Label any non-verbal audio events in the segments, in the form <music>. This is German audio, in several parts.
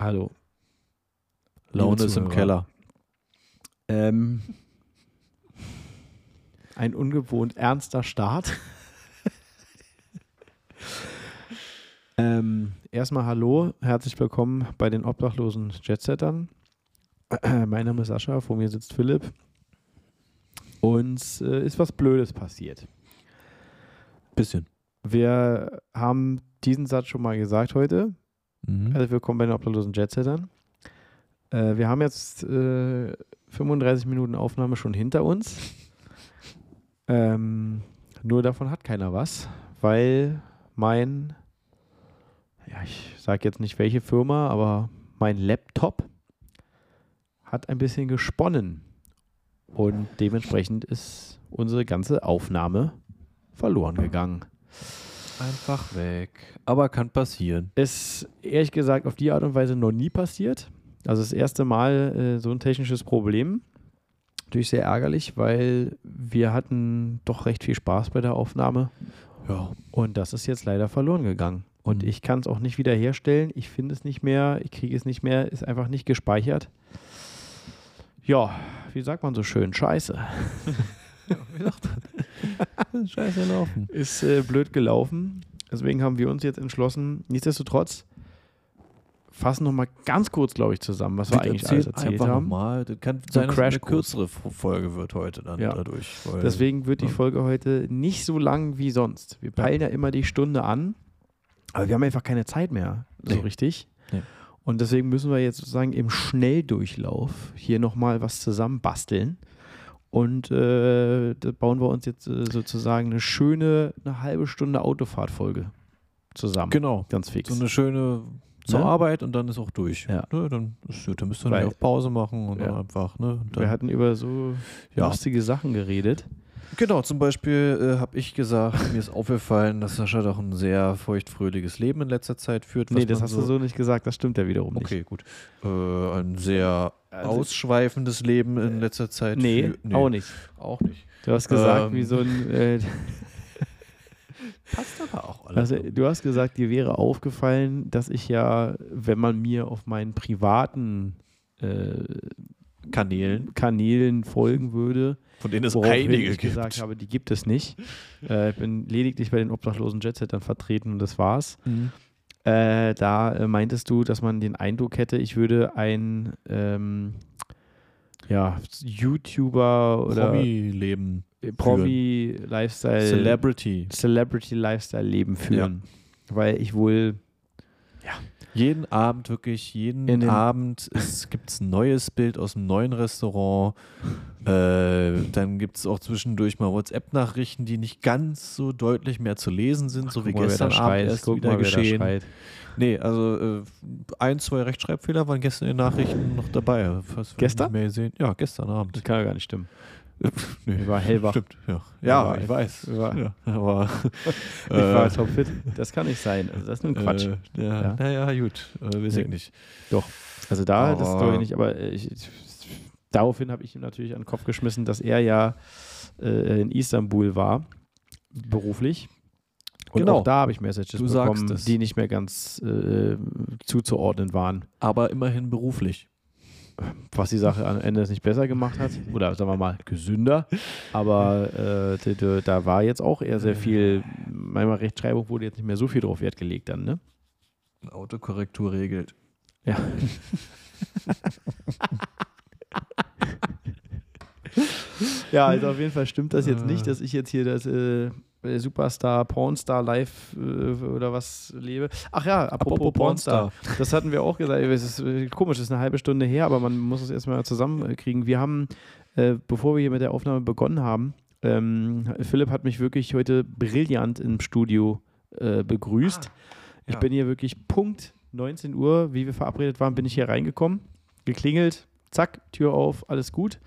Hallo. Laune ist im. Keller. Ähm, ein ungewohnt ernster Start. ähm, erstmal hallo, herzlich willkommen bei den obdachlosen Jetsettern. mein Name ist Sascha, vor mir sitzt Philipp. Uns äh, ist was Blödes passiert. Bisschen. Wir haben diesen Satz schon mal gesagt heute. Mhm. Herzlich willkommen bei den obdachlosen Jetsettern. Äh, wir haben jetzt äh, 35 Minuten Aufnahme schon hinter uns. Ähm, nur davon hat keiner was, weil mein, ja, ich sage jetzt nicht welche Firma, aber mein Laptop hat ein bisschen gesponnen. Und dementsprechend ist unsere ganze Aufnahme verloren gegangen. Einfach weg. Aber kann passieren. Ist ehrlich gesagt auf die Art und Weise noch nie passiert. Also das erste Mal äh, so ein technisches Problem. Natürlich sehr ärgerlich, weil wir hatten doch recht viel Spaß bei der Aufnahme Ja. und das ist jetzt leider verloren gegangen. Und Mhm. ich kann es auch nicht wiederherstellen. Ich finde es nicht mehr, ich kriege es nicht mehr, ist einfach nicht gespeichert. Ja, wie sagt man so schön? Scheiße. <laughs> <laughs> Scheiße laufen. Ist äh, blöd gelaufen. Deswegen haben wir uns jetzt entschlossen, nichtsdestotrotz, fassen nochmal ganz kurz, glaube ich, zusammen, was wir eigentlich alles erzählt einfach haben. Nochmal. Das kann sein, dass es eine kürzere Folge wird heute dann Ja. dadurch. Deswegen wird die ja. Folge heute nicht so lang wie sonst. Wir peilen ja, immer die Stunde an, aber wir haben einfach keine Zeit mehr, so Nee. richtig. Nee. Und deswegen müssen wir jetzt sozusagen im Schnelldurchlauf hier nochmal was zusammen basteln. Und äh, da bauen wir uns jetzt äh, sozusagen eine schöne, eine halbe Stunde Autofahrtfolge zusammen. Genau. Ganz fix. So eine schöne zur Ne? Arbeit und dann ist auch durch. Ja. Ne, dann, ist, dann müsst ihr dann auch Pause machen und Ja. dann einfach. Ne, und wir dann, hatten über so Ja. lustige Sachen geredet. Genau, zum Beispiel äh, habe ich gesagt, <laughs> mir ist aufgefallen, dass Sascha doch ein sehr feuchtfröhliches Leben in letzter Zeit führt. Nee, das hast du so nicht gesagt, das stimmt ja wiederum nicht. Okay, gut. Äh, ein sehr Also- ausschweifendes Leben in letzter Zeit. Nee, führt- auch nicht. Auch nicht. Du hast gesagt, Ähm. wie so ein. Äh, <laughs> Passt aber auch alles. also, du hast gesagt, dir wäre aufgefallen, dass ich ja, wenn man mir auf meinen privaten äh, Kanälen, Kanälen folgen würde, von denen es einige ich gibt. gesagt habe, die gibt es nicht. Äh, ich bin lediglich bei den obdachlosen Jetsettern vertreten und das war's. Mhm. Äh, da äh, meintest du, dass man den Eindruck hätte, ich würde ein ähm, ja, YouTuber oder Promi-Leben. Promi-Lifestyle, Celebrity. Celebrity-Lifestyle-Leben führen. Weil ich wohl Jeden Abend, wirklich, jeden Abend gibt es <laughs> ein neues Bild aus einem neuen Restaurant. Äh, dann gibt es auch zwischendurch mal WhatsApp-Nachrichten, die nicht ganz so deutlich mehr zu lesen sind, so wie gestern Abend erst Guck wieder mal, geschehen. Nee, also äh, ein, zwei Rechtschreibfehler waren gestern in den Nachrichten noch dabei. Fast Gestern? Mehr gesehen. Ja, gestern Abend. Das kann ja gar nicht stimmen. Nee, Ich war hellwach. Stimmt, ja. Ja, ich ich weiß. war- Ja, <laughs> aber Ich war topfit. Das kann nicht sein. Also das ist nur ein Quatsch. Äh, ja, Ja. Naja, gut. Äh, weiß ich Nee. nicht. Also da, das Aber- glaube ich nicht, aber äh, ich, ich, daraufhin habe ich ihm natürlich an den Kopf geschmissen, dass er ja äh, in Istanbul war, beruflich. Und Genau. auch da habe ich Messages Du bekommen, die nicht mehr ganz äh, zuzuordnen waren. Aber immerhin beruflich. Was die Sache am Ende nicht besser gemacht hat, oder sagen wir mal gesünder, aber äh, da war jetzt auch eher sehr viel, manchmal Rechtschreibung wurde jetzt nicht mehr so viel drauf Wert gelegt dann, ne? Autokorrektur regelt. Ja. <laughs> ja, also auf jeden Fall stimmt das jetzt nicht, dass ich jetzt hier das äh, Superstar, Pornstar live äh, oder was lebe. Ach ja, apropos, Apropos Pornstar. Das hatten wir auch gesagt. Es ist äh, komisch, es ist eine halbe Stunde her, aber man muss es erstmal zusammenkriegen. Wir haben, äh, bevor wir hier mit der Aufnahme begonnen haben, ähm, Philipp hat mich wirklich heute brillant im Studio äh, begrüßt. Ich ja. bin hier wirklich Punkt 19 Uhr, wie wir verabredet waren, bin ich hier reingekommen, geklingelt, zack, Tür auf, alles gut.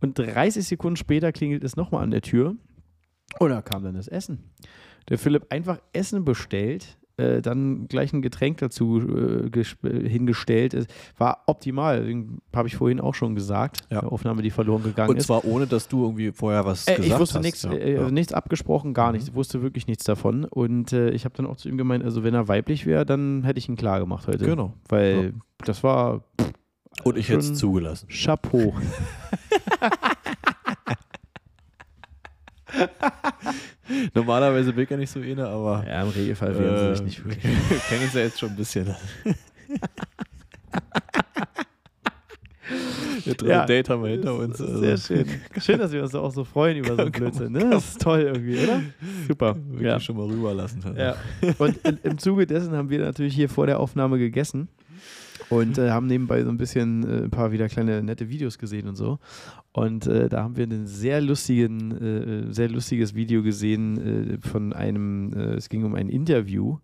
Und 30 Sekunden später klingelt es nochmal an der Tür und da kam dann das Essen. Der Philipp einfach Essen bestellt, äh, dann gleich ein Getränk dazu äh, hingestellt. Es war optimal, habe ich vorhin auch schon gesagt. Ja. Aufnahme, die verloren gegangen Und ist. zwar ohne, dass du irgendwie vorher was Äh, gesagt ich wusste hast. nichts, Ja. äh, ja. nichts abgesprochen, gar Mhm. nichts. Ich wusste wirklich nichts davon. Und äh, ich habe dann auch zu ihm gemeint, also wenn er weiblich wäre, dann hätte ich ihn klar gemacht heute. Genau. Weil das war Und ich hätte es zugelassen. Chapeau. <laughs> <laughs> Normalerweise bin ich ja nicht so eine, aber ja, im Regelfall wehren sie äh, sich nicht wirklich. wir kennen uns ja jetzt schon ein bisschen. <laughs> Das Ja. Date haben wir hinter uns. also. Sehr schön. Schön, dass wir uns auch so freuen über so einen <laughs> Blödsinn. Ne? Das ist toll irgendwie, oder? Super. Wirklich Ja. schon mal rüberlassen. Ja. Und in, im Zuge dessen haben wir natürlich hier vor der Aufnahme gegessen und äh, haben nebenbei so ein bisschen äh, ein paar wieder kleine nette Videos gesehen und so. Und äh, da haben wir ein sehr lustigen, äh, sehr lustiges Video gesehen äh, von einem, äh, es ging um ein Interview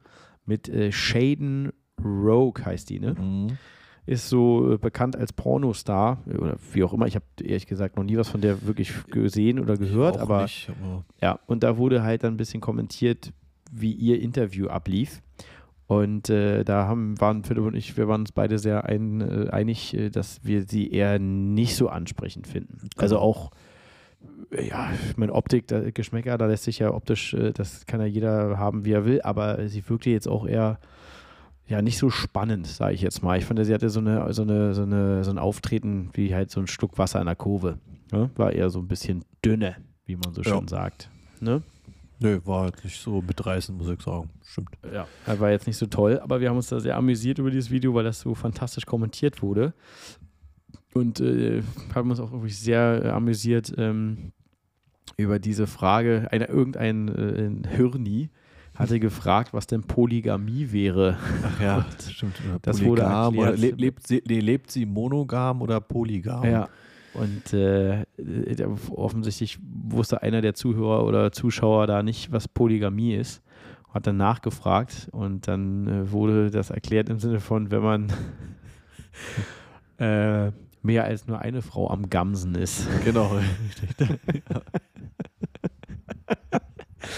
mit äh, Shaden Rogue heißt die, ne? Mhm. Ist so äh, bekannt als Pornostar äh, oder wie auch immer. Ich habe ehrlich gesagt noch nie was von der wirklich gesehen oder gehört, aber nicht, aber ja, und da wurde halt dann ein bisschen kommentiert, wie ihr Interview ablief. Und äh, da haben, waren Philipp und ich, wir waren uns beide sehr ein, äh, einig, äh, dass wir sie eher nicht so ansprechend finden. Also Genau. auch, äh, ja, ich meine, Optik, da, Geschmäcker, da lässt sich ja optisch, äh, das kann ja jeder haben, wie er will, aber sie wirkte jetzt auch eher, ja, nicht so spannend, sage ich jetzt mal. Ich fand, sie hatte so, eine, so, eine, so, eine, so ein Auftreten wie halt so ein Schluck Wasser in der Kurve. Ne? War eher so ein bisschen dünne, wie man so Ja. schön sagt. Ne? Nö, war halt nicht so mitreißend, muss ich sagen. Stimmt. Ja, er war jetzt nicht so toll, aber wir haben uns da sehr amüsiert über dieses Video, weil das so fantastisch kommentiert wurde. Und äh, haben uns auch wirklich sehr äh, amüsiert ähm, über diese Frage. Einer, irgendein äh, ein Hirni hatte gefragt, was denn Polygamie wäre. Ach ja, <laughs> stimmt. Das wurde Polygam oder erklärt. lebt, sie, nee, lebt sie monogam oder polygam? Ja. Und äh, offensichtlich wusste einer der Zuhörer oder Zuschauer da nicht, was Polygamie ist. Hat dann nachgefragt und dann äh, wurde das erklärt im Sinne von, wenn man <laughs> äh, mehr als nur eine Frau am Gamsen ist. Genau. <laughs>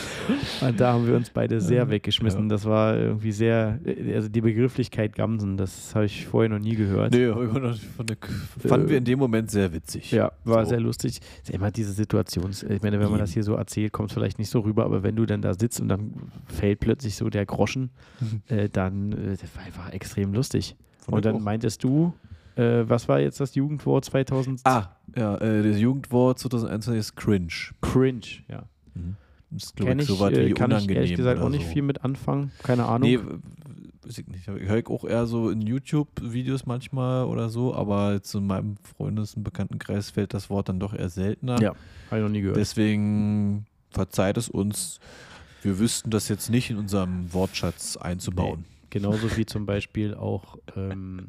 <laughs> Und da haben wir uns beide sehr weggeschmissen. Ja. Das war irgendwie sehr, also die Begrifflichkeit Gamsen, das habe ich vorher noch nie gehört. nee, von fanden wir in dem Moment sehr witzig. Ja, war So. sehr lustig. Es ist immer diese Situation. Ich meine, wenn man das hier so erzählt, kommt es vielleicht nicht so rüber, aber wenn du dann da sitzt und dann fällt plötzlich so der Groschen, <laughs> äh, dann äh, das war einfach extrem lustig. Fand und dann auch. meintest du, äh, was war jetzt das Jugendwort 2000? Ah, ja, äh, das Jugendwort 2021 ist cringe. Cringe, ja. Das ist, glaub Kenne ich, so was äh, wie kann ich ehrlich gesagt auch nicht so. viel mit anfangen. Keine Ahnung. Nee, weiß ich nicht. Ich höre auch eher so in YouTube-Videos manchmal oder so, aber jetzt in meinem Freundes- und Bekanntenkreis fällt das Wort dann doch eher seltener. Ja, habe ich noch nie gehört. Deswegen verzeiht es uns. Wir wüssten das jetzt nicht in unserem Wortschatz einzubauen. Genauso wie zum Beispiel auch ähm,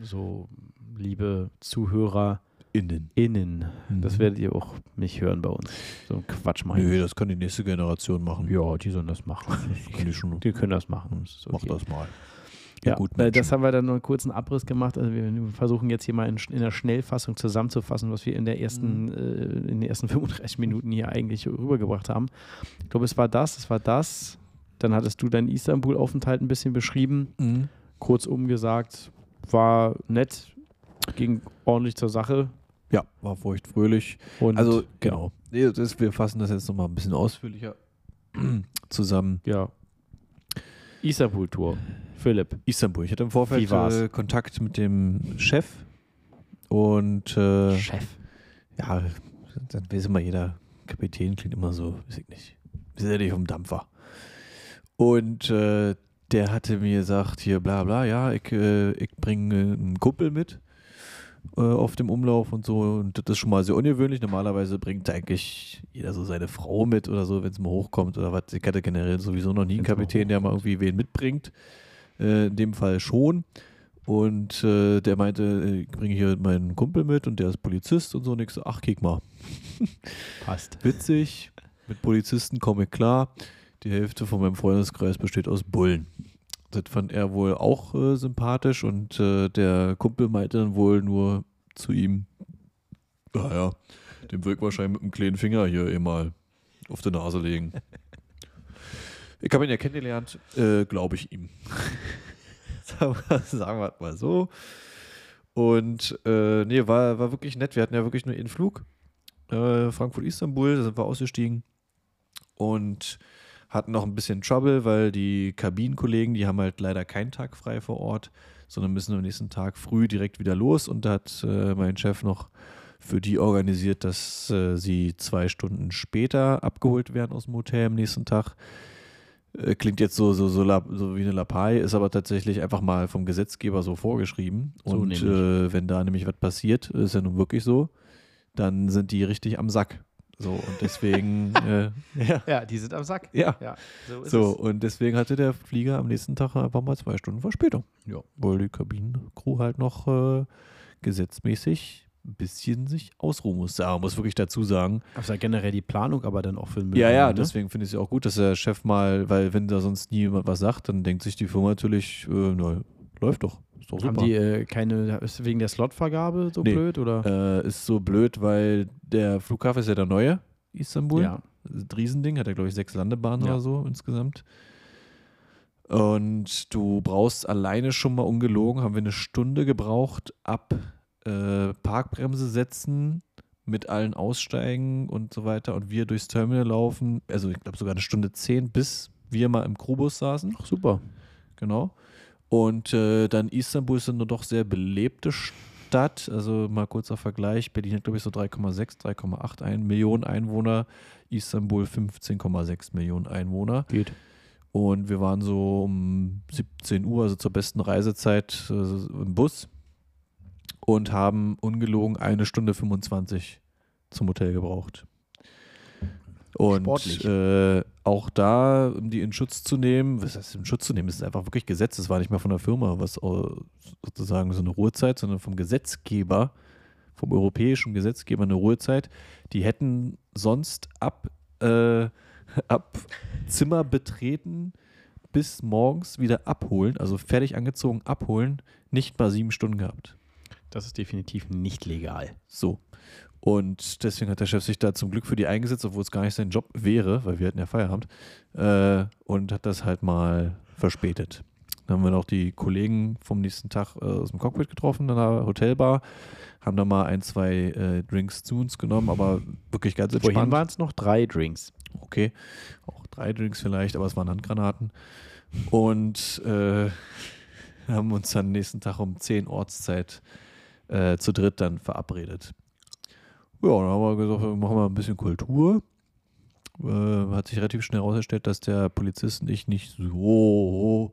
so, liebe ZuhörerInnen. Innen. Das Mhm. werdet ihr auch nicht hören bei uns. So ein Quatsch meine ich. das kann die nächste Generation machen. Ja, die sollen das machen. <laughs> Das kann ich schon. Die können das machen. Das ist Mach okay. das mal. Ja, gut, das haben wir dann noch einen kurzen Abriss gemacht. Also wir versuchen jetzt hier mal in, in der Schnellfassung zusammenzufassen, was wir in der ersten, Mhm. äh, in den ersten <laughs> 35 Minuten hier eigentlich rübergebracht haben. Ich glaube, es war das, es war das. Dann hattest du deinen Istanbul-Aufenthalt ein bisschen beschrieben. Mhm. Kurzum gesagt, war nett, ging ordentlich zur Sache. Ja, war feucht fröhlich. Und Also, genau. Nee, das, wir fassen das jetzt nochmal ein bisschen ausführlicher <clears throat> zusammen. Ja. Istanbul-Tour. Philipp. Istanbul. Ich hatte im Vorfeld äh, Kontakt mit dem Chef und äh, Chef. ja, dann weiß immer jeder Kapitän klingt immer so, weiß ich nicht. Wir sind ja nicht vom Dampfer. Und äh, der hatte mir gesagt, hier bla bla, ja, ich, äh, ich bringe einen Kumpel mit äh, auf dem Umlauf und so. Und das ist schon mal sehr ungewöhnlich. Normalerweise bringt eigentlich jeder so seine Frau mit oder so, wenn es mal hochkommt oder was. Ich hatte generell sowieso noch nie einen Kapitän, der mal irgendwie wen mitbringt. Äh, in dem Fall schon. Und äh, der meinte, ich bringe hier meinen Kumpel mit und der ist Polizist und so. Und ich so, ach, kick mal. <laughs> Passt. Witzig, mit Polizisten komme ich klar. Die Hälfte von meinem Freundeskreis besteht aus Bullen. Das fand er wohl auch äh, sympathisch und äh, der Kumpel meinte dann wohl nur zu ihm, naja, dem ich wahrscheinlich mit einem kleinen Finger hier eh mal auf die Nase legen. <laughs> Ich habe ihn ja kennengelernt, äh, glaube ich ihm. <laughs> sagen wir sagen wir mal so. Und äh, nee, war, war wirklich nett. Wir hatten ja wirklich nur einen Flug. Äh, Frankfurt-Istanbul, da sind wir ausgestiegen. Und hatten noch ein bisschen Trouble, weil die Kabinenkollegen, die haben halt leider keinen Tag frei vor Ort, sondern müssen am nächsten Tag früh direkt wieder los. Und da hat äh, mein Chef noch für die organisiert, dass äh, sie zwei Stunden später abgeholt werden aus dem Hotel am nächsten Tag. Äh, klingt jetzt so, so, so, la, so wie eine Lappei, ist aber tatsächlich einfach mal vom Gesetzgeber so vorgeschrieben. So Und äh, wenn da nämlich was passiert, ist ja nun wirklich so, dann sind die richtig am Sack. So, und deswegen, <laughs> äh, ja. Ja, die sind am Sack. Ja, Ja, so ist so, es. und deswegen hatte der Flieger am nächsten Tag einfach mal zwei Stunden Verspätung. Ja. Weil die Kabinencrew halt noch äh, gesetzmäßig ein bisschen sich ausruhen musste. Aber man muss wirklich dazu sagen, Also generell die Planung, aber dann auch für den Müll. ja, ja, ne? deswegen finde ich es ja auch gut, dass der Chef mal, weil wenn da sonst nie jemand was sagt, dann denkt sich die Firma natürlich, äh, na, läuft doch. Ist doch Haben super. die äh, keine, ist wegen der Slotvergabe so Nee. blöd oder? äh, ist so blöd, weil der Flughafen ist ja der neue, Istanbul. ja. Riesending, hat er, glaube ich, sechs Landebahnen Ja. oder so insgesamt. Und du brauchst alleine schon mal ungelogen, haben wir eine Stunde gebraucht, ab äh, Parkbremse setzen, mit allen aussteigen und so weiter und wir durchs Terminal laufen. Also ich glaube sogar eine Stunde zehn, bis wir mal im Crewbus saßen. Ach, super. Genau. Und äh, dann Istanbul ist eine doch sehr belebte Stadt. Also mal kurzer Vergleich. Berlin hat, glaube ich, so 3,6, 3,8 ein Millionen Einwohner. Istanbul 15,6 Millionen Einwohner. Geht. Und wir waren so um 17 Uhr, also zur besten Reisezeit, äh, im Bus und haben ungelogen eine Stunde 25 zum Hotel gebraucht. Und äh, auch da, um die in Schutz zu nehmen, was heißt in Schutz zu nehmen, das ist einfach wirklich Gesetz, das war nicht mal von der Firma, was äh, sozusagen so eine Ruhezeit, sondern vom Gesetzgeber, vom europäischen Gesetzgeber eine Ruhezeit. Die hätten sonst ab, äh, <laughs> ab Zimmer betreten bis morgens wieder abholen, also fertig angezogen abholen, nicht mal sieben Stunden gehabt. Das ist definitiv nicht legal. So. Und deswegen hat der Chef sich da zum Glück für die eingesetzt, obwohl es gar nicht sein Job wäre, weil wir hatten ja Feierabend, äh, und hat das halt mal verspätet. Dann haben wir noch die Kollegen vom nächsten Tag äh, aus dem Cockpit getroffen, in der Hotelbar, haben da mal ein, zwei äh, Drinks zu uns genommen, aber wirklich ganz Vorhin entspannt. waren es noch drei Drinks. Okay, auch drei Drinks vielleicht, aber es waren Handgranaten. Und äh, haben uns dann nächsten Tag um 10 Ortszeit äh, zu dritt dann verabredet. Ja, dann haben wir gesagt, wir machen mal ein bisschen Kultur. Äh, hat sich relativ schnell herausgestellt, dass der Polizist und ich nicht so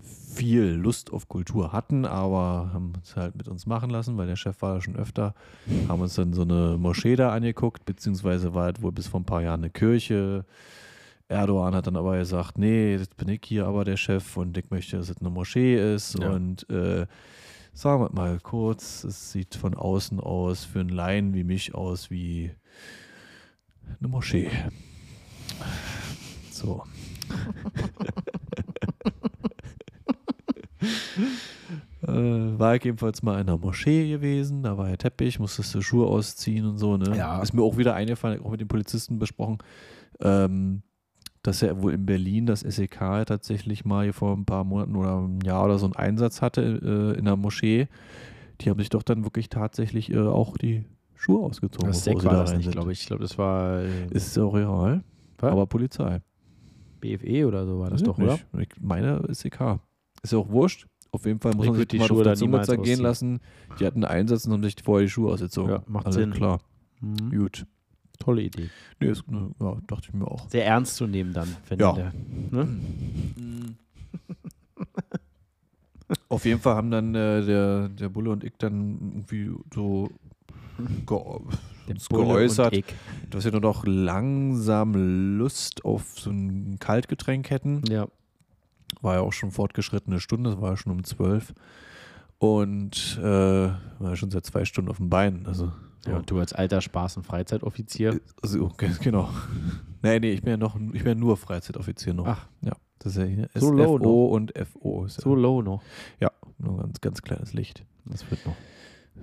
viel Lust auf Kultur hatten, aber haben es halt mit uns machen lassen, weil der Chef war ja schon öfter, haben uns dann so eine Moschee da angeguckt, beziehungsweise war halt wohl bis vor ein paar Jahren eine Kirche. Erdogan hat dann aber gesagt, nee, jetzt bin ich hier aber der Chef und ich möchte, dass es eine Moschee ist Ja. und äh, sagen wir mal kurz, es sieht von außen aus für einen Laien wie mich aus wie eine Moschee. So. <laughs> äh, war ich jedenfalls mal in einer Moschee gewesen, da war ja Teppich, musstest du Schuhe ausziehen und so, ne? Ja. Ist mir auch wieder eingefallen, auch mit den Polizisten besprochen, ähm, dass er wohl in Berlin das SEK tatsächlich mal hier vor ein paar Monaten oder einem Jahr oder so einen Einsatz hatte äh, in einer Moschee. Die haben sich doch dann wirklich tatsächlich äh, auch die Schuhe ausgezogen. Das war das rein nicht, glaube ich. Ich glaube, das war äh, Ist auch real, Was? aber Polizei. BFE oder so war das doch, ich oder? nicht. Ich meine SEK. Ist ja auch wurscht. Auf jeden Fall muss Ich man sich die mal Schuhe der da niemals zergehen ausziehen. lassen. Die hatten einen Einsatz und haben sich vorher die Schuhe ausgezogen. Ja, macht Alles Sinn. klar. Mhm. Gut. Tolle Idee. Nee, ist, ne, ja, dachte ich mir auch. Sehr ernst zu nehmen dann, wenn Ja. der, ne? <laughs> Auf jeden Fall haben dann äh, der, der Bulle und ich dann irgendwie so ge geäußert, dass wir nur noch langsam Lust auf so ein Kaltgetränk hätten. Ja. War ja auch schon fortgeschrittene Stunde, es war ja schon um zwölf. Und äh, war ja schon seit zwei Stunden auf dem Bein. Also, ja. Und du als alter Spaß- und Freizeitoffizier. also okay, genau. <laughs> nee, nee, ich bin ja noch, ich bin ja nur Freizeitoffizier noch. Ach. Ja, das ist ja hier So low SFO und FO. Ist So ja, low noch. ja, nur ganz, ganz kleines Licht. Das wird noch.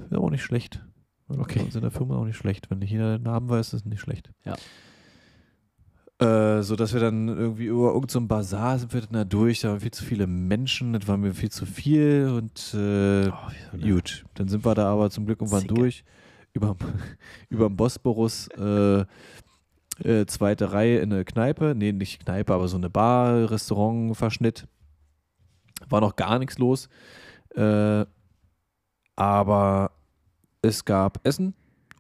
Ist aber auch nicht schlecht. Okay. Bei uns in der Firma auch nicht schlecht. Wenn nicht jeder den Namen weiß, ist es nicht schlecht. Ja. Äh, so dass wir dann irgendwie über irgendein so Bazar sind wir dann da durch, da waren viel zu viele Menschen, das war mir viel zu viel und äh, Oh, so gut, dann sind wir da aber zum Glück irgendwann Zicke. durch. Über, <laughs> über den Bosporus, äh, äh, zweite Reihe in eine Kneipe, nee, nicht Kneipe, aber so eine Bar, Restaurant, Verschnitt. War noch gar nichts los. Äh, aber es gab Essen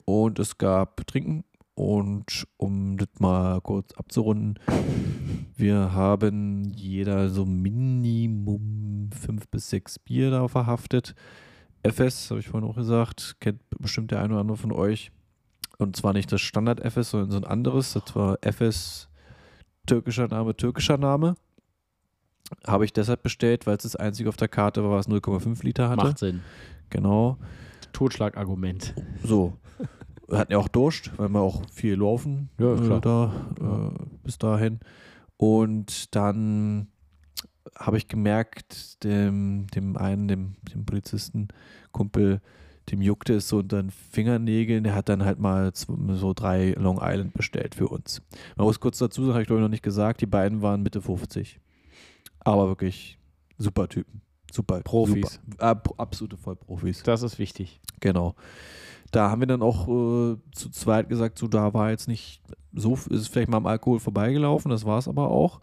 und es gab Trinken. Und um das mal kurz abzurunden, wir haben jeder so Minimum fünf bis sechs Bier da verhaftet. FS, habe ich vorhin auch gesagt, kennt bestimmt der eine oder andere von euch. Und zwar nicht das Standard-FS, sondern so ein anderes. Das war FS, türkischer Name, türkischer Name. Habe ich deshalb bestellt, weil es das einzige auf der Karte war, was 0,5 Liter hatte. Macht Sinn. Genau. Totschlagargument. So. Wir hatten ja auch Durst, weil wir auch viel laufen Ja, äh, klar. da äh, bis dahin. Und dann habe ich gemerkt, dem, dem einen, dem, dem Polizisten, Kumpel, dem juckte es so unter den Fingernägeln. Der hat dann halt mal so drei Long Island bestellt für uns. Man muss kurz dazu sagen, habe ich glaube ich noch nicht gesagt, die beiden waren Mitte 50. Aber wirklich super Typen. Super. Profis. Super. Äh, absolute Vollprofis. Das ist wichtig. Genau. Da haben wir dann auch äh, zu zweit gesagt, so da war jetzt nicht so, ist vielleicht mal am Alkohol vorbeigelaufen, das war es aber auch.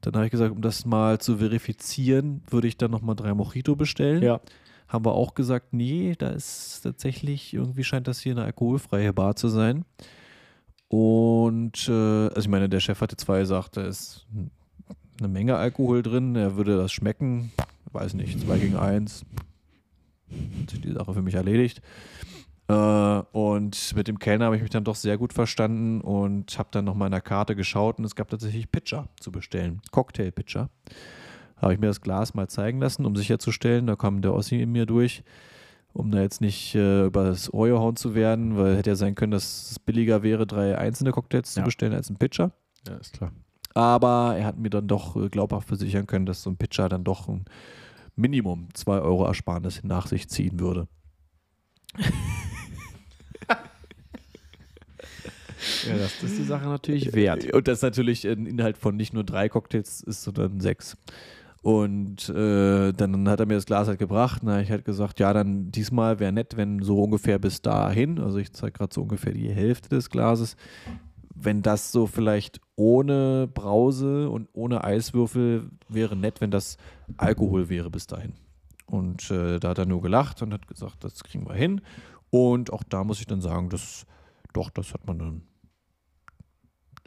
Dann habe ich gesagt, um das mal zu verifizieren, würde ich dann nochmal drei Mojito bestellen. Ja. Haben wir auch gesagt, nee, da ist tatsächlich, irgendwie scheint das hier eine alkoholfreie Bar zu sein. Und, äh, also ich meine, der Chef hatte zwar gesagt, da ist eine Menge Alkohol drin, er würde das schmecken, weiß nicht, 2 gegen 1. Hat sich die Sache für mich erledigt. Äh, und mit dem Kellner habe ich mich dann doch sehr gut verstanden und habe dann nochmal in der Karte geschaut und es gab tatsächlich Pitcher zu bestellen. Cocktail-Pitcher. Habe ich mir das Glas mal zeigen lassen, um sicherzustellen, da kam der Ossi in mir durch, um da jetzt nicht äh, über das Ohr gehauen zu werden, weil hätte ja sein können, dass es billiger wäre, drei einzelne Cocktails zu Ja. bestellen als ein Pitcher. Ja, ist klar. Aber er hat mir dann doch äh, glaubhaft versichern können, dass so ein Pitcher dann doch ein Minimum 2 Euro Ersparnis nach sich ziehen würde. <laughs> Ja, das ist die Sache natürlich wert. Und das natürlich ein Inhalt von nicht nur drei Cocktails ist, sondern sechs. Und äh, dann hat er mir das Glas halt gebracht. Na, ich halt gesagt, ja, dann diesmal wäre nett, wenn so ungefähr bis dahin, also ich zeige gerade so ungefähr die Hälfte des Glases, wenn das so vielleicht ohne Brause und ohne Eiswürfel wäre nett, wenn das Alkohol wäre bis dahin. Und äh, da hat er nur gelacht und hat gesagt, das kriegen wir hin. Und auch da muss ich dann sagen, das, doch, das hat man dann.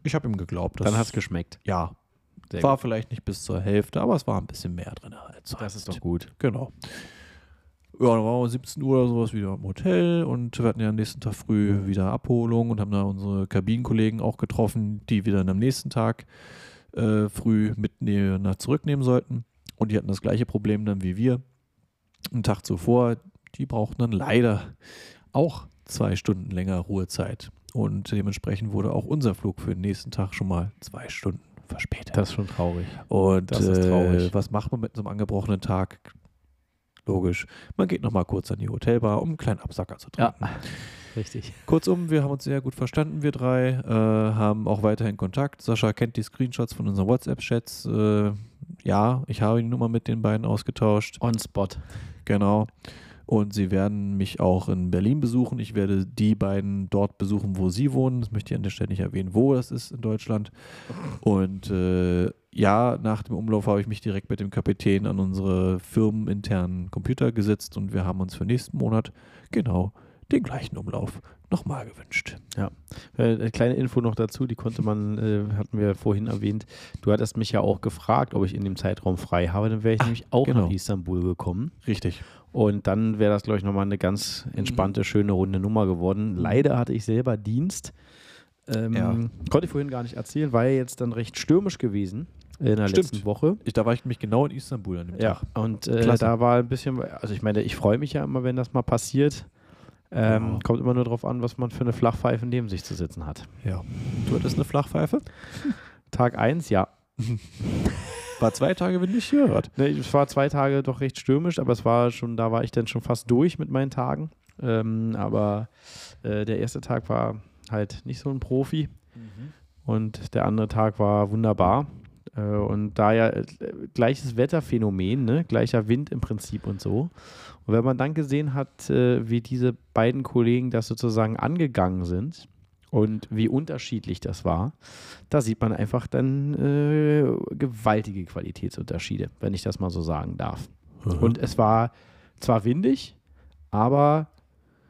Ich habe ihm geglaubt. Dann dass- hat es geschmeckt. ja, Sehr war vielleicht nicht bis zur Hälfte, aber es war ein bisschen mehr drin als Das ist sonst. doch gut. Genau. Ja, dann waren wir um 17 Uhr oder sowas wieder im Hotel und wir hatten ja am nächsten Tag früh wieder Abholung und haben da unsere Kabinenkollegen auch getroffen, die wir dann am nächsten Tag äh, früh mit ne- nach zurücknehmen sollten. Und die hatten das gleiche Problem dann wie wir. Einen Tag zuvor, die brauchten dann leider auch zwei Stunden länger Ruhezeit. Und dementsprechend wurde auch unser Flug für den nächsten Tag schon mal zwei Stunden verspätet. Das ist schon traurig. Und Das ist äh, traurig. was macht man mit so einem angebrochenen Tag? Logisch. Man geht nochmal kurz an die Hotelbar, um einen kleinen Absacker zu Ja. trinken. Richtig. Kurzum, wir haben uns sehr gut verstanden, wir drei, äh, haben auch weiterhin Kontakt. Sascha kennt die Screenshots von unseren WhatsApp-Chats. Äh, ja, ich habe die Nummer mit den beiden ausgetauscht. On spot. Genau. Und sie werden mich auch in Berlin besuchen. Ich werde die beiden dort besuchen, wo sie wohnen. Das möchte ich an der Stelle nicht erwähnen, wo das ist in Deutschland. Und äh, ja, nach dem Umlauf habe ich mich direkt mit dem Kapitän an unsere firmeninternen Computer gesetzt und wir haben uns für nächsten Monat genau den gleichen Umlauf nochmal gewünscht. Äh, eine kleine Info noch dazu, die konnte man, äh, hatten wir vorhin erwähnt. Du hattest mich ja auch gefragt, ob ich in dem Zeitraum frei habe. Dann wäre ich nämlich auch genau. nach Istanbul gekommen. Richtig. Und dann wäre das, glaube ich, nochmal eine ganz entspannte, schöne, runde Nummer geworden. Leider hatte ich selber Dienst. Ähm, Ja. Konnte ich vorhin gar nicht erzählen, war ja jetzt dann recht stürmisch gewesen in der Stimmt. letzten Woche. Ich, da war ich nämlich genau in Istanbul an dem Ja, Tag. und äh, da war ein bisschen, also ich meine, ich freue mich ja immer, wenn das mal passiert. Ähm, Ja. Kommt immer nur darauf an, was man für eine Flachpfeife neben sich zu sitzen hat. Ja. Du hattest eine Flachpfeife? <laughs> Tag 1, ja. <laughs> War zwei Tage windig hier, was? Ne, es war zwei Tage doch recht stürmisch, aber es war schon, da war ich dann schon fast durch mit meinen Tagen. Ähm, aber äh, der erste Tag war halt nicht so ein Profi. und der andere Tag war wunderbar. Äh, und da ja äh, gleiches Wetterphänomen, ne? gleicher Wind im Prinzip und so. Und wenn man dann gesehen hat, äh, wie diese beiden Kollegen das sozusagen angegangen sind und wie unterschiedlich das war, da sieht man einfach dann äh, gewaltige Qualitätsunterschiede, wenn ich das mal so sagen darf. Mhm. Und es war zwar windig, aber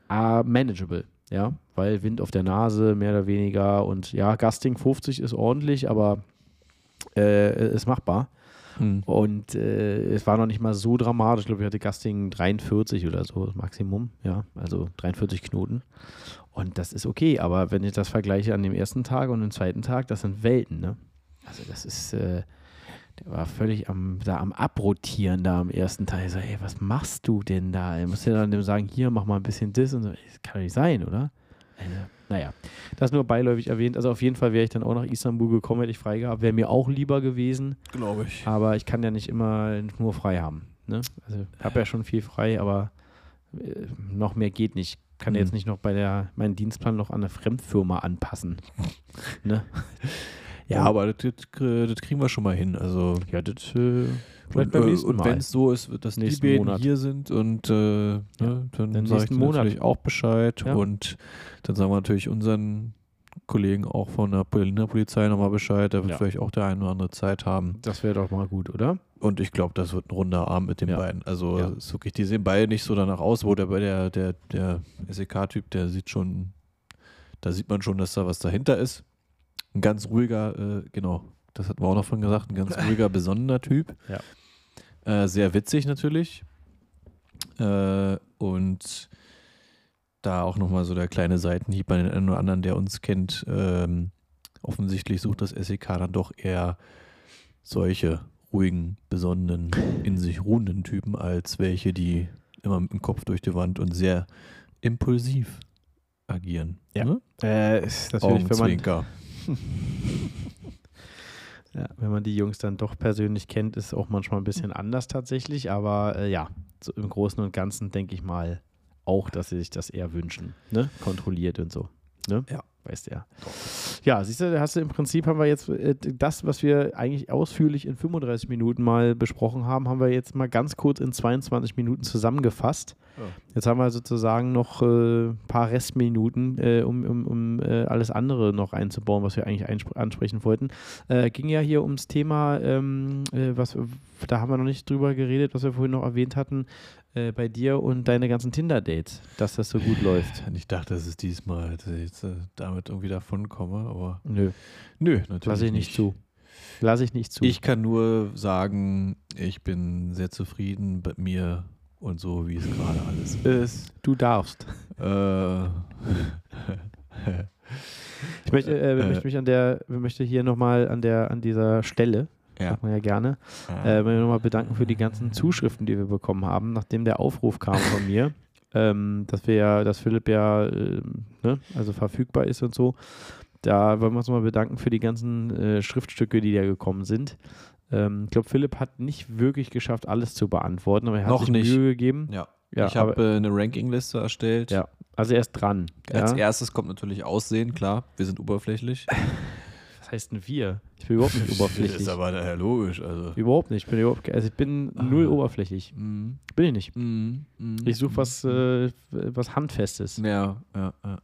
äh, manageable, ja, weil Wind auf der Nase, mehr oder weniger. Und ja, Gusting 50 ist ordentlich, aber äh, ist machbar. Hm. Und äh, es war noch nicht mal so dramatisch. Ich glaube, ich hatte Gusting 43 oder so, das Maximum, ja, also 43 Knoten. Und das ist okay, aber wenn ich das vergleiche an dem ersten Tag und dem zweiten Tag, das sind Welten, ne? Also das ist, äh, der war völlig am, da am Abrotieren da am ersten Tag. Ich so, ey, was machst du denn da? Er musste dann dem sagen, hier, mach mal ein bisschen das und so. Das kann doch nicht sein, oder? Also, naja, das nur beiläufig erwähnt. Also auf jeden Fall wäre ich dann auch nach Istanbul gekommen, hätte ich frei gehabt. Wäre mir auch lieber gewesen. Glaube ich. Aber ich kann ja nicht immer nur frei haben. Ne? Also ich habe ja schon viel frei, aber äh, noch mehr geht nicht. Kann Mhm. jetzt nicht noch bei der meinen Dienstplan noch an eine Fremdfirma anpassen. ne? <laughs> Ja, aber das, das, das kriegen wir schon mal hin. Also Ja, das äh, vielleicht und, beim äh, nächsten und Mal. wenn es so ist, dass die Nächsten beiden Monat. hier sind und äh, ne, dann den sage ich natürlich auch Bescheid Ja. und dann sagen wir natürlich unseren Kollegen auch von der Berliner Polizei nochmal Bescheid, der wird Ja. vielleicht auch der eine oder andere Zeit haben. Das wäre doch mal gut, oder? Und ich glaube, das wird ein runder Abend mit den Ja. beiden. Also Ja. wirklich, die sehen beide nicht so danach aus, wo der der, der, der SEK-Typ, der sieht schon, da sieht man schon, dass da was dahinter ist. Ein ganz ruhiger, äh, genau, das hatten wir auch noch von gesagt, ein ganz <laughs> ruhiger, besonnener Typ. Ja. Äh, sehr witzig natürlich. Äh, und da auch nochmal so der kleine Seitenhieb bei den einen oder anderen, der uns kennt. Ähm, offensichtlich sucht das SEK dann doch eher solche ruhigen, besonnenen, in sich ruhenden Typen als welche, die immer mit dem Kopf durch die Wand und sehr impulsiv agieren. Ja. Ne? Äh, ist natürlich, wenn man. <laughs> ja, wenn man die Jungs dann doch persönlich kennt, ist es auch manchmal ein bisschen anders tatsächlich. Aber äh, ja, so im Großen und Ganzen denke ich mal auch, dass sie sich das eher wünschen. Ne? Kontrolliert und so. Ne? Ja. Weißt du ja. Ja, siehst du, da hast du im Prinzip haben wir jetzt äh, das, was wir eigentlich ausführlich in 35 Minuten mal besprochen haben, haben wir jetzt mal ganz kurz in 22 Minuten zusammengefasst. Ja. Jetzt haben wir sozusagen noch ein äh, paar Restminuten, äh, um, um, um äh, alles andere noch einzubauen, was wir eigentlich ansprechen wollten. Äh, ging ja hier ums Thema, ähm, äh, was da haben wir noch nicht drüber geredet, was wir vorhin noch erwähnt hatten, bei dir und deine ganzen Tinder-Dates, dass das so gut läuft. Ich dachte, dass es diesmal, jetzt äh, damit irgendwie davon komme, aber Nö, nö, natürlich lasse ich nicht zu. Lasse ich nicht zu. Ich kann nur sagen, ich bin sehr zufrieden mit mir und so, wie es gerade alles ist. du darfst. Äh, <laughs> Ich möchte, äh, Äh. möchte mich an der, möchte hier nochmal an der, an dieser Stelle, ja. sagt man ja gerne, äh, nochmal bedanken für die ganzen Zuschriften, die wir bekommen haben, nachdem der Aufruf kam von mir, ähm, dass wir ja, dass Philipp ja, ähm, ne, also verfügbar ist und so. Da wollen wir uns mal bedanken für die ganzen äh, Schriftstücke, die da gekommen sind. Ähm, ich glaube, Philipp hat nicht wirklich geschafft, alles zu beantworten, aber er hat Noch sich nicht. Mühe gegeben. ja. Ja, ich habe äh, eine Rankingliste erstellt. Ja. Also er ist dran. Als ja? erstes kommt natürlich Aussehen, klar. Wir sind oberflächlich. <laughs> Was heißt denn wir? Ich bin überhaupt nicht <laughs> oberflächlich. ist aber daher logisch. Also. Überhaupt nicht. Ich bin, überhaupt, also ich bin null Ah. oberflächlich. Mhm. Bin ich nicht. Mhm. Mhm. Ich suche was, äh, was Handfestes. Ja, ja, ja.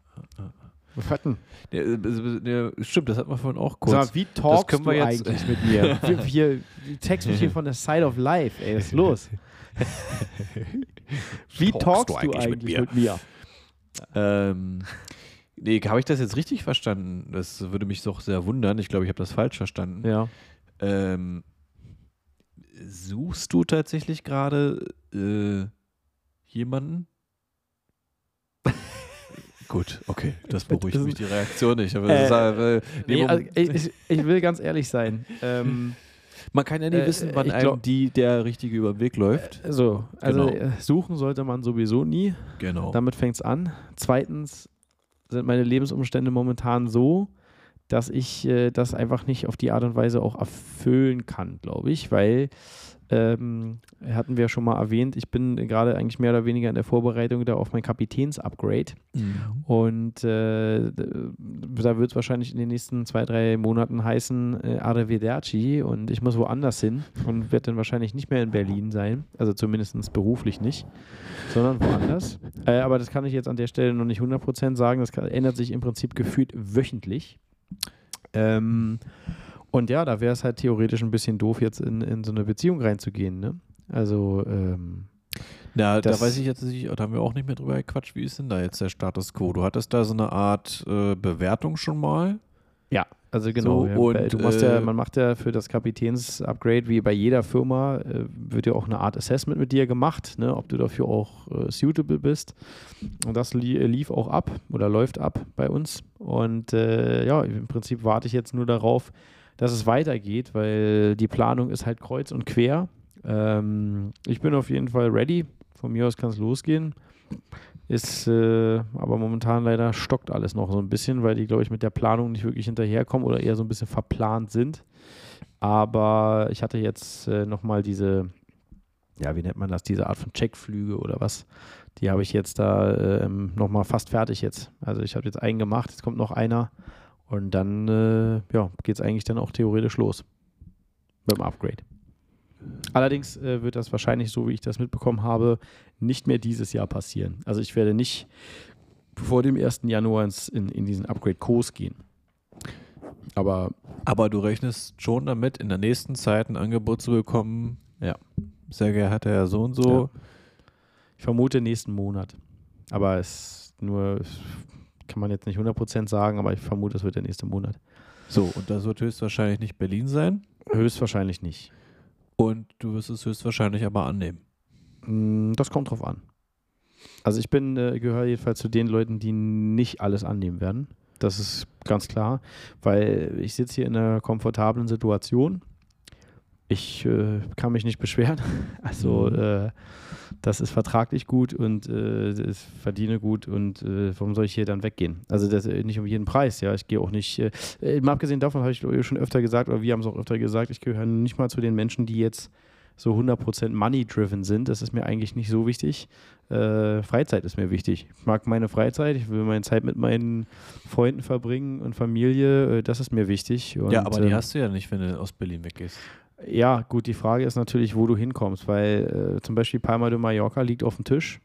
Was hat denn? ja, äh, ja, Stimmt, das hatten wir vorhin auch kurz. Sag wie talkst können du wir jetzt- eigentlich <laughs> mit mir? Wir, wir, text mich hier <laughs> von der Side of Life, ey, was ist los? wie talkst, du eigentlich, mit, mir? Ähm, nee, habe ich das jetzt richtig verstanden? Das würde mich doch sehr wundern. Ich glaube, ich habe das falsch verstanden. Ja. Ähm, suchst du tatsächlich gerade äh, jemanden? <laughs> Gut, okay, das beruhigt Das mich die Reaktion nicht. Äh, das ist, äh, nee, also, ich, ich, will ganz ehrlich sein. Ähm, <laughs> man kann ja nie äh, wissen, wann einem glaub- die der Richtige über den Weg läuft. so, also Genau. äh, suchen sollte man sowieso nie. Genau. Damit fängt es an. Zweitens sind meine Lebensumstände momentan so, dass ich äh, das einfach nicht auf die Art und Weise auch erfüllen kann, glaube ich, weil ähm, hatten wir schon mal erwähnt, ich bin gerade eigentlich mehr oder weniger in der Vorbereitung da auf mein Kapitäns-Upgrade. Mhm. Und äh, da wird es wahrscheinlich in den nächsten zwei, drei Monaten heißen äh, Arrivederci und ich muss woanders hin und werde dann wahrscheinlich nicht mehr in Berlin sein, also zumindest beruflich nicht, sondern woanders. Äh, aber das kann ich jetzt an der Stelle noch nicht 100% sagen, das kann, ändert sich im Prinzip gefühlt wöchentlich. Ähm, und ja, da wäre es halt theoretisch ein bisschen doof, jetzt in, in so eine Beziehung reinzugehen, ne? Also, ähm, ja, da weiß ich jetzt nicht, da haben wir auch nicht mehr drüber gequatscht, wie ist denn da jetzt der Status quo? Du hattest da so eine Art äh, Bewertung schon mal? Ja, also genau. So, ja, und, du machst ja, äh, man macht ja für das Kapitäns-Upgrade, wie bei jeder Firma, äh, wird ja auch eine Art Assessment mit dir gemacht, ne, ob du dafür auch äh, suitable bist. Und das li lief auch ab oder läuft ab bei uns. Und äh, ja, im Prinzip warte ich jetzt nur darauf, dass es weitergeht, weil die Planung ist halt kreuz und quer. Ähm, ich bin auf jeden Fall ready. Von mir aus kann es losgehen. Ist äh, aber momentan leider stockt alles noch so ein bisschen, weil die, glaube ich, mit der Planung nicht wirklich hinterherkommen oder eher so ein bisschen verplant sind. Aber ich hatte jetzt äh, nochmal diese, ja, wie nennt man das, diese Art von Checkflüge oder was. Die habe ich jetzt da äh, nochmal fast fertig jetzt. Also ich habe jetzt einen gemacht, jetzt kommt noch einer. Und dann äh, ja, geht es eigentlich dann auch theoretisch los mit dem Upgrade. Allerdings äh, wird das wahrscheinlich, so wie ich das mitbekommen habe, nicht mehr dieses Jahr passieren. Also ich werde nicht vor dem 1. Januar in, in diesen Upgrade-Kurs gehen. Aber, Aber du rechnest schon damit, in der nächsten Zeit ein Angebot zu bekommen. Ja. Sehr geehrter Herr so und so. Ja. Ich vermute nächsten Monat. Aber es nur kann man jetzt nicht 100% sagen, aber ich vermute, es wird der nächste Monat. So, und das wird höchstwahrscheinlich nicht Berlin sein? Höchstwahrscheinlich nicht. Und du wirst es höchstwahrscheinlich aber annehmen? Mm, das kommt drauf an. Also ich bin, äh, gehöre jedenfalls zu den Leuten, die nicht alles annehmen werden. Das ist ganz klar, weil ich sitze hier in einer komfortablen Situation. Ich äh, kann mich nicht beschweren. <laughs> Also mhm. äh, das ist vertraglich gut und äh, ich verdiene gut und äh, warum soll ich hier dann weggehen? Also das äh, nicht um jeden Preis, ja. Ich gehe auch nicht, äh, äh mal abgesehen davon habe ich schon öfter gesagt, oder wir haben es auch öfter gesagt, ich gehöre nicht mal zu den Menschen, die jetzt so 100% money-driven sind. Das ist mir eigentlich nicht so wichtig. Äh, Freizeit ist mir wichtig. Ich mag meine Freizeit, ich will meine Zeit mit meinen Freunden verbringen und Familie, äh, das ist mir wichtig. Und, ja, aber die ähm, hast du ja nicht, wenn du aus Berlin weggehst. Ja, gut, die Frage ist natürlich, wo du hinkommst, weil äh, zum Beispiel Palma de Mallorca liegt auf dem Tisch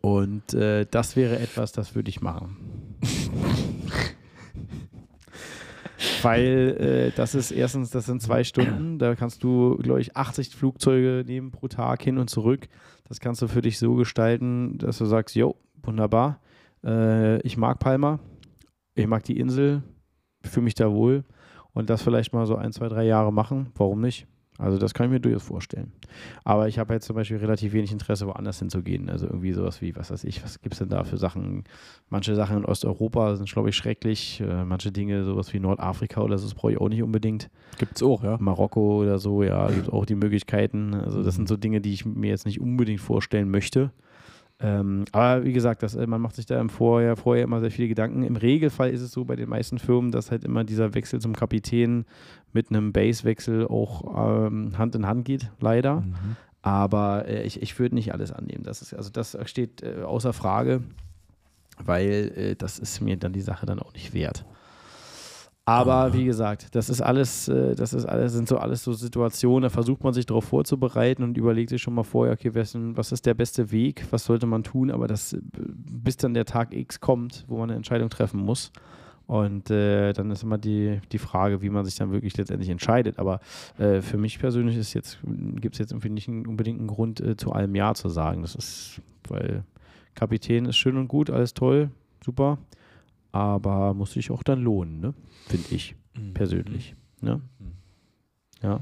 und äh, das wäre etwas, das würde ich machen. <laughs> weil äh, das ist erstens, das sind zwei Stunden, da kannst du, glaube ich, 80 Flugzeuge nehmen pro Tag hin und zurück. Das kannst du für dich so gestalten, dass du sagst, jo, wunderbar, äh, ich mag Palma, ich mag die Insel, fühle mich da wohl und das vielleicht mal so ein, zwei, drei Jahre machen. Warum nicht? Also das kann ich mir durchaus vorstellen. Aber ich habe jetzt zum Beispiel relativ wenig Interesse, woanders hinzugehen. Also irgendwie sowas wie, was weiß ich, was gibt es denn da für Sachen? Manche Sachen in Osteuropa sind, glaube ich, schrecklich. Äh, manche Dinge, sowas wie Nordafrika oder so, das brauche ich auch nicht unbedingt. Gibt es auch, ja. Marokko oder so, ja, gibt es auch die Möglichkeiten. Also das sind so Dinge, die ich mir jetzt nicht unbedingt vorstellen möchte. Ähm, aber wie gesagt, das, äh, man macht sich da im Vorjahr, vorher immer sehr viele Gedanken. Im Regelfall ist es so bei den meisten Firmen, dass halt immer dieser Wechsel zum Kapitän mit einem Base-Wechsel auch ähm, Hand in Hand geht, leider. Mhm. Aber äh, ich, ich würde nicht alles annehmen. Das ist, also das steht äh, außer Frage, weil äh, das ist mir dann die Sache dann auch nicht wert. Aber wie gesagt, das ist alles, äh, das ist alles, sind so alles so Situationen, da versucht man sich darauf vorzubereiten und überlegt sich schon mal vorher, okay, was ist der beste Weg, was sollte man tun, aber das, bis dann der Tag X kommt, wo man eine Entscheidung treffen muss. Und äh, dann ist immer die, die Frage, wie man sich dann wirklich letztendlich entscheidet. Aber äh, für mich persönlich ist jetzt, gibt es jetzt nicht unbedingt einen Grund, äh, zu allem Ja zu sagen. Das ist, weil Kapitän ist schön und gut, alles toll, super aber muss sich auch dann lohnen, ne? finde ich mhm. persönlich. Ne? Mhm. Ja.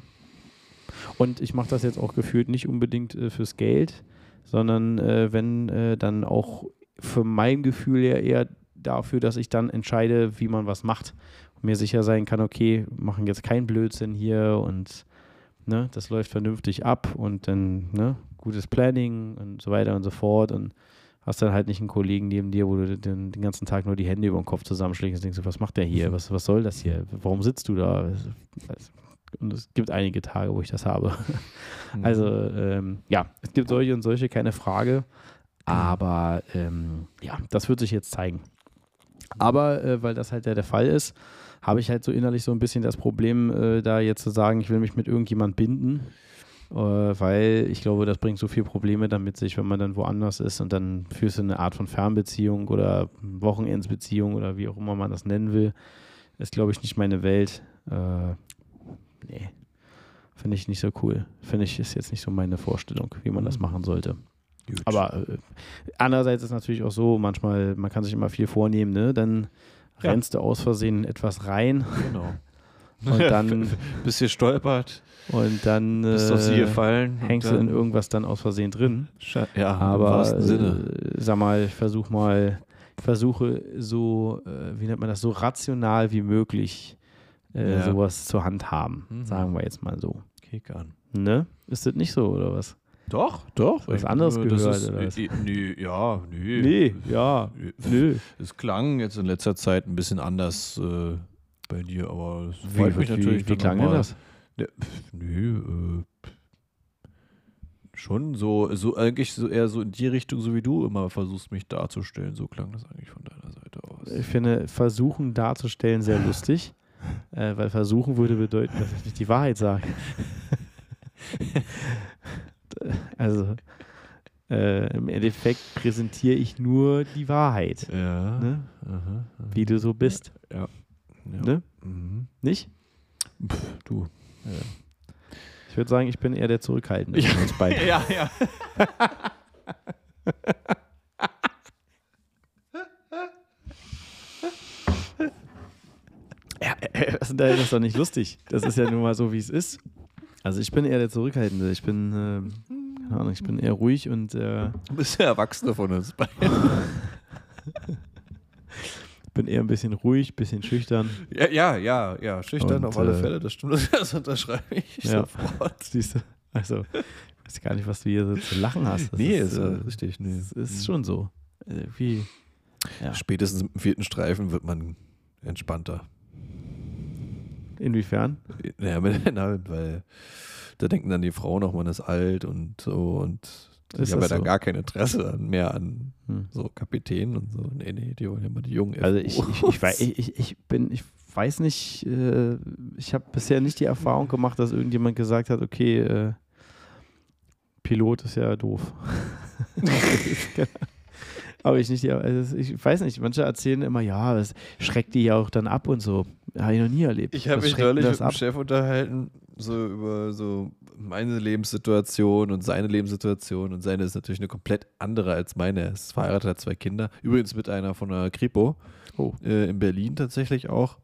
Und ich mache das jetzt auch gefühlt nicht unbedingt äh, fürs Geld, sondern äh, wenn äh, dann auch für mein Gefühl her eher dafür, dass ich dann entscheide, wie man was macht und mir sicher sein kann, okay, machen jetzt keinen Blödsinn hier und ne, das läuft vernünftig ab und dann ne, gutes Planning und so weiter und so fort und hast dann halt nicht einen Kollegen neben dir, wo du den, den ganzen Tag nur die Hände über den Kopf zusammenschlägst und denkst, was macht der hier? Was, was soll das hier? Warum sitzt du da? Und es gibt einige Tage, wo ich das habe. Also ähm, ja, es gibt solche und solche, keine Frage. Aber ähm, ja, das wird sich jetzt zeigen. Aber äh, weil das halt der, der Fall ist, habe ich halt so innerlich so ein bisschen das Problem, äh, da jetzt zu sagen, ich will mich mit irgendjemand binden, weil ich glaube, das bringt so viele Probleme damit sich, wenn man dann woanders ist und dann führst du eine Art von Fernbeziehung oder Wochenendsbeziehung oder wie auch immer man das nennen will, ist glaube ich nicht meine Welt. Äh, nee, finde ich nicht so cool. Finde ich, ist jetzt nicht so meine Vorstellung, wie man das machen sollte. Gut. Aber äh, andererseits ist es natürlich auch so, manchmal, man kann sich immer viel vornehmen, ne? Dann Ja. rennst du aus Versehen etwas rein genau. <laughs> und <laughs> dann, Bist hier stolpert, und dann bist auf sie äh, gefallen. hängst du in irgendwas dann aus Versehen drin. Ja, im Aber wahrsten Sinne. äh, sag mal, ich versuch mal, ich versuche so, äh, wie nennt man das, so rational wie möglich äh, Ja. sowas zur Hand haben, Mhm. sagen wir jetzt mal so. Kick an. Ne? Ist das nicht so, oder was? Doch, doch. Was anderes das gehört, ist, oder was? Nö, ja, nö. Nee, ja, nö. Es klang jetzt in letzter Zeit ein bisschen anders äh, bei dir, aber Wie, freut mich wie, natürlich. wie klang mal- das? Ja, pf, nö, äh, schon so, so eigentlich so eher so in die Richtung, so wie du immer versuchst, mich darzustellen. So klang das eigentlich von deiner Seite aus. Ich finde, versuchen darzustellen sehr lustig, <laughs> äh, weil versuchen würde bedeuten, dass ich nicht die Wahrheit sage. <laughs> also, äh, im Endeffekt präsentiere ich nur die Wahrheit, Ja. ne? Aha, aha. wie du so bist. Ja. Ne? Mhm. Nicht? Pff, du. Ich würde sagen, ich bin eher der Zurückhaltende von uns beiden. <laughs> Ja, ja. Ja, äh, das das ist doch nicht lustig. Das ist ja nun mal so, wie es ist. Also ich bin eher der Zurückhaltende. Ich bin, ähm, keine Ahnung, ich bin eher ruhig und äh, Du bist der Erwachsene von uns beiden. <laughs> bin eher ein bisschen ruhig, bisschen schüchtern. Ja, ja, ja, ja. Schüchtern Und, auf alle äh, Fälle, das stimmt. <laughs> Das unterschreibe ich Ja. sofort. Siehst du? Also, ich weiß gar nicht, was du hier so zu lachen hast. Das nee, ist, ist, äh, richtig. Nee. das ist schon so. Äh, Wie? Ja. Spätestens im vierten Streifen wird man entspannter. Inwiefern? Ja, mit weil da denken dann die Frauen auch, man ist alt und so und Ist ich habe ja so? gar kein Interesse an, mehr an Hm. so Kapitänen und so. Nee, nee, die wollen ja mal die jungen Also ich, ich, ich, ich, bin, ich weiß nicht, äh, ich habe bisher nicht die Erfahrung gemacht, dass irgendjemand gesagt hat, okay, äh, Pilot ist ja doof. <laughs> Aber ich nicht, die- also ich weiß nicht, manche erzählen immer, ja, das schreckt die ja auch dann ab und so. Habe ich noch nie erlebt. Ich habe mich neulich mit dem ab? Chef unterhalten, so über so meine Lebenssituation und seine Lebenssituation. Und seine ist natürlich eine komplett andere als meine. Er ist verheiratet, hat zwei Kinder. Übrigens mit einer von der Kripo. Oh. Äh, in Berlin tatsächlich auch.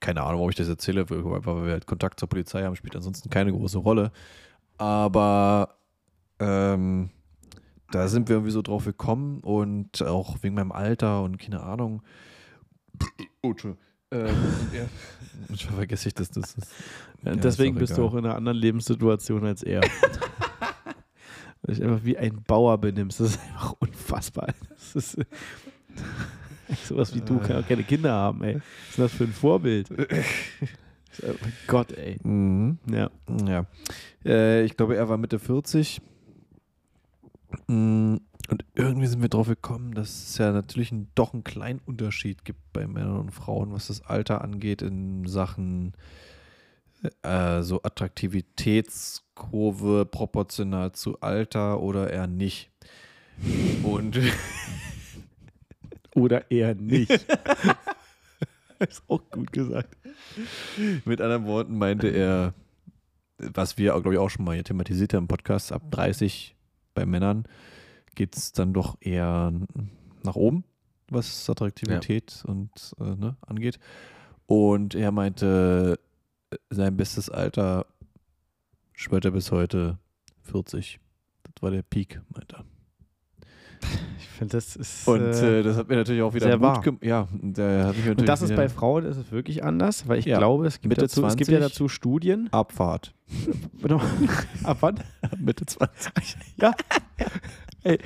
Keine Ahnung, warum ich das erzähle, weil wir halt Kontakt zur Polizei haben, spielt ansonsten keine große Rolle. Aber ähm, da sind wir irgendwie so drauf gekommen und auch wegen meinem Alter und keine Ahnung. Oh, Entschuldigung. Ähm, <laughs> ja. <laughs> Manchmal vergesse ich das. das, das Ja, Deswegen ist bist du egal. auch in einer anderen Lebenssituation als er. <laughs> Weil dich einfach wie ein Bauer benimmst. Das ist einfach unfassbar. Das ist äh, sowas wie du kann auch keine Kinder haben, ey. Was ist das für ein Vorbild? Oh mein Gott, ey. Mhm. Ja. Ja. Äh, ich glaube, er war Mitte 40. Mm, Und irgendwie sind wir drauf gekommen, dass es ja natürlich ein, doch einen kleinen Unterschied gibt bei Männern und Frauen, was das Alter angeht, in Sachen äh, so Attraktivitätskurve proportional zu Alter oder eher nicht. Und <laughs> Oder eher nicht. <laughs> ist auch gut gesagt. Mit anderen Worten meinte er, was wir, glaube ich, auch schon mal hier thematisiert haben im Podcast, ab 30 bei Männern geht es dann doch eher nach oben, was Attraktivität und äh, ne, angeht. Und er meinte, sein bestes Alter schwört er bis heute 40. Das war der Peak, meinte er. <laughs> Ich finde, das ist. Und äh, äh, das hat mir natürlich auch wieder sehr Mut wahr. gem- Ja, der hat mich und das ist bei Frauen ist es wirklich anders, weil ich Ja. glaube, es gibt, Mitte dazu, es gibt ja 20. dazu Studien. Abfahrt. <laughs> Ab wann? <laughs> Mitte 20. Ja. Ey,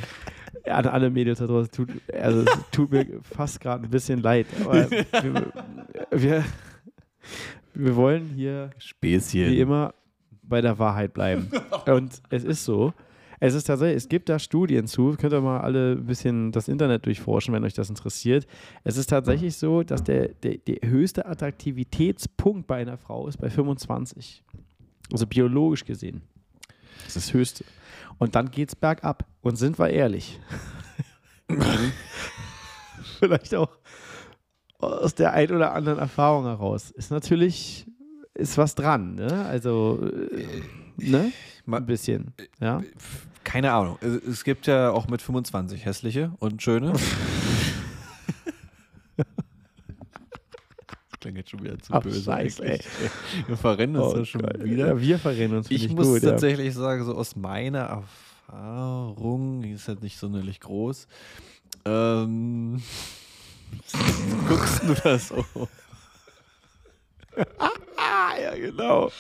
an alle Mädels da draußen, tut, also es tut mir fast gerade ein bisschen leid. Aber wir, wir, wir wollen hier Späßchen. wie immer bei der Wahrheit bleiben. Und es ist so. Es ist tatsächlich, es gibt da Studien zu, könnt ihr mal alle ein bisschen das Internet durchforschen, wenn euch das interessiert. Es ist tatsächlich so, dass der, der, der höchste Attraktivitätspunkt bei einer Frau ist bei 25. Also biologisch gesehen. Das ist das höchste. Und dann geht's bergab. Und sind wir ehrlich. <laughs> Vielleicht auch aus der ein oder anderen Erfahrung heraus. Ist natürlich, ist was dran, ne? Also, äh, ne? Ein bisschen, ja. Keine Ahnung. Es gibt ja auch mit 25 hässliche und schöne. <laughs> jetzt schon wieder zu Ach, böse. Scheiße, eigentlich. Wir verrennen uns Oh da schon Gott. wieder. Ja, wir verrennen uns. Ich finde muss gut, ja. tatsächlich sagen, so aus meiner Erfahrung, die ist halt nicht sonderlich groß. Ähm, <laughs> guckst du das so? <laughs> Ah, ja, genau.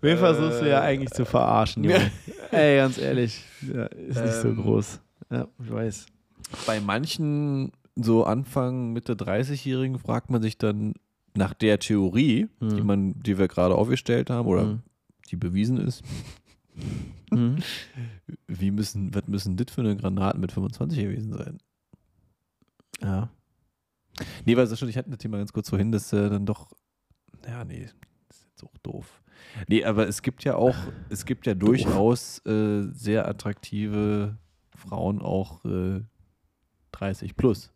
Wen versuchst du ja Äh, eigentlich zu verarschen, Junge? <laughs> Ey, ganz ehrlich, ja, ist nicht so Ähm, groß. Ja, ich weiß. Bei manchen so Anfang, Mitte 30-Jährigen fragt man sich dann nach der Theorie, die, Mhm. man, die wir gerade aufgestellt haben oder Mhm. die bewiesen ist, Mhm. <laughs> wie müssen, was müssen das für eine Granaten mit 25 gewesen sein? Ja. Nee, weil schon, ich hatte das Thema ganz kurz vorhin, dass äh, dann doch, ja, nee, das ist jetzt auch doof. Nee, aber es gibt ja auch, es gibt ja durchaus äh, sehr attraktive Frauen auch äh, 30 plus.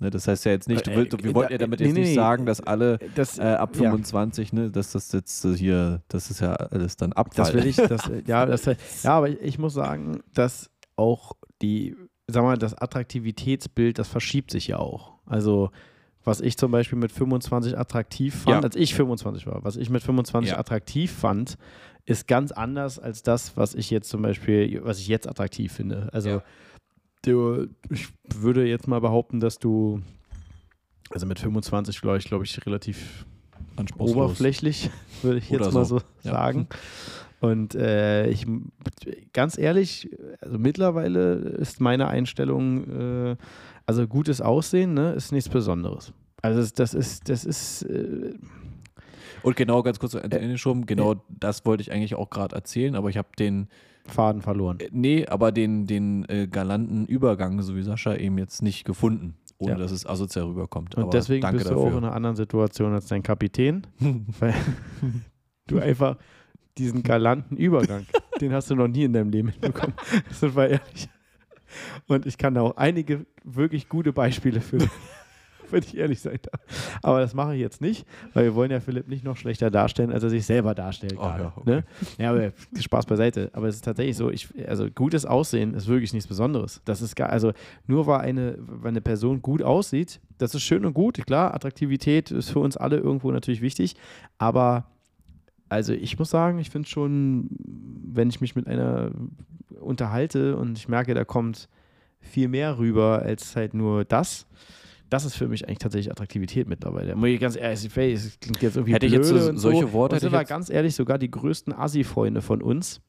Ne, das heißt ja jetzt nicht, du Äh, willst, äh, wir wollten ja damit nee, jetzt nee, nicht nee. sagen, dass alle Das, äh, ab ja. 25, ne, dass das jetzt äh, hier, das ist ja alles dann Abfall. Das will ich, <laughs> das, äh, ja, das, ja, aber ich, ich muss sagen, dass auch die, sag mal, das Attraktivitätsbild, das verschiebt sich ja auch. Also, was ich zum Beispiel mit 25 attraktiv fand, Ja. als ich 25 war, was ich mit 25 Ja. attraktiv fand, ist ganz anders als das, was ich jetzt zum Beispiel, was ich jetzt attraktiv finde. Also, Ja. Du, ich würde jetzt mal behaupten, dass du, also mit 25 glaube ich, glaube ich, relativ oberflächlich, <laughs> würde ich jetzt Oder mal so. so Ja. sagen. Und äh, ich, ganz ehrlich, also mittlerweile ist meine Einstellung, äh, also gutes Aussehen, ne, ist nichts Besonderes. Also das, ist, das ist, äh, Und genau, ganz kurz zu Ende Äh, geschoben, genau das wollte ich eigentlich auch gerade erzählen, aber ich habe den, Faden verloren. äh, nee, aber den, den äh, galanten Übergang, so wie Sascha, eben jetzt nicht gefunden, ohne Ja. dass es asozial rüberkommt. Und aber deswegen danke bist du auch in einer anderen Situation als dein Kapitän, <laughs> weil du einfach diesen galanten Übergang, den hast du noch nie in deinem Leben hinbekommen. <laughs> Sind wir ehrlich. Und ich kann da auch einige wirklich gute Beispiele für, <laughs> <laughs> wenn ich ehrlich sein darf. Aber das mache ich jetzt nicht, weil wir wollen ja Philipp nicht noch schlechter darstellen, als er sich selber darstellt. Oh, gerade, ja, okay. ne? ja, aber Spaß beiseite. Aber es ist tatsächlich so, ich, also gutes Aussehen ist wirklich nichts Besonderes. Das ist gar, also nur weil eine, weil eine Person gut aussieht, das ist schön und gut. Klar, Attraktivität ist für uns alle irgendwo natürlich wichtig, aber also ich muss sagen, ich finde schon, wenn ich mich mit einer unterhalte und ich merke, da kommt viel mehr rüber als halt nur das. Das ist für mich eigentlich tatsächlich Attraktivität mittlerweile. Muss ich ganz ehrlich, es klingt jetzt irgendwie Hätte ich jetzt so- solche so. Worte Und sind ich wir ganz ehrlich, sogar die größten Assi-Freunde von uns,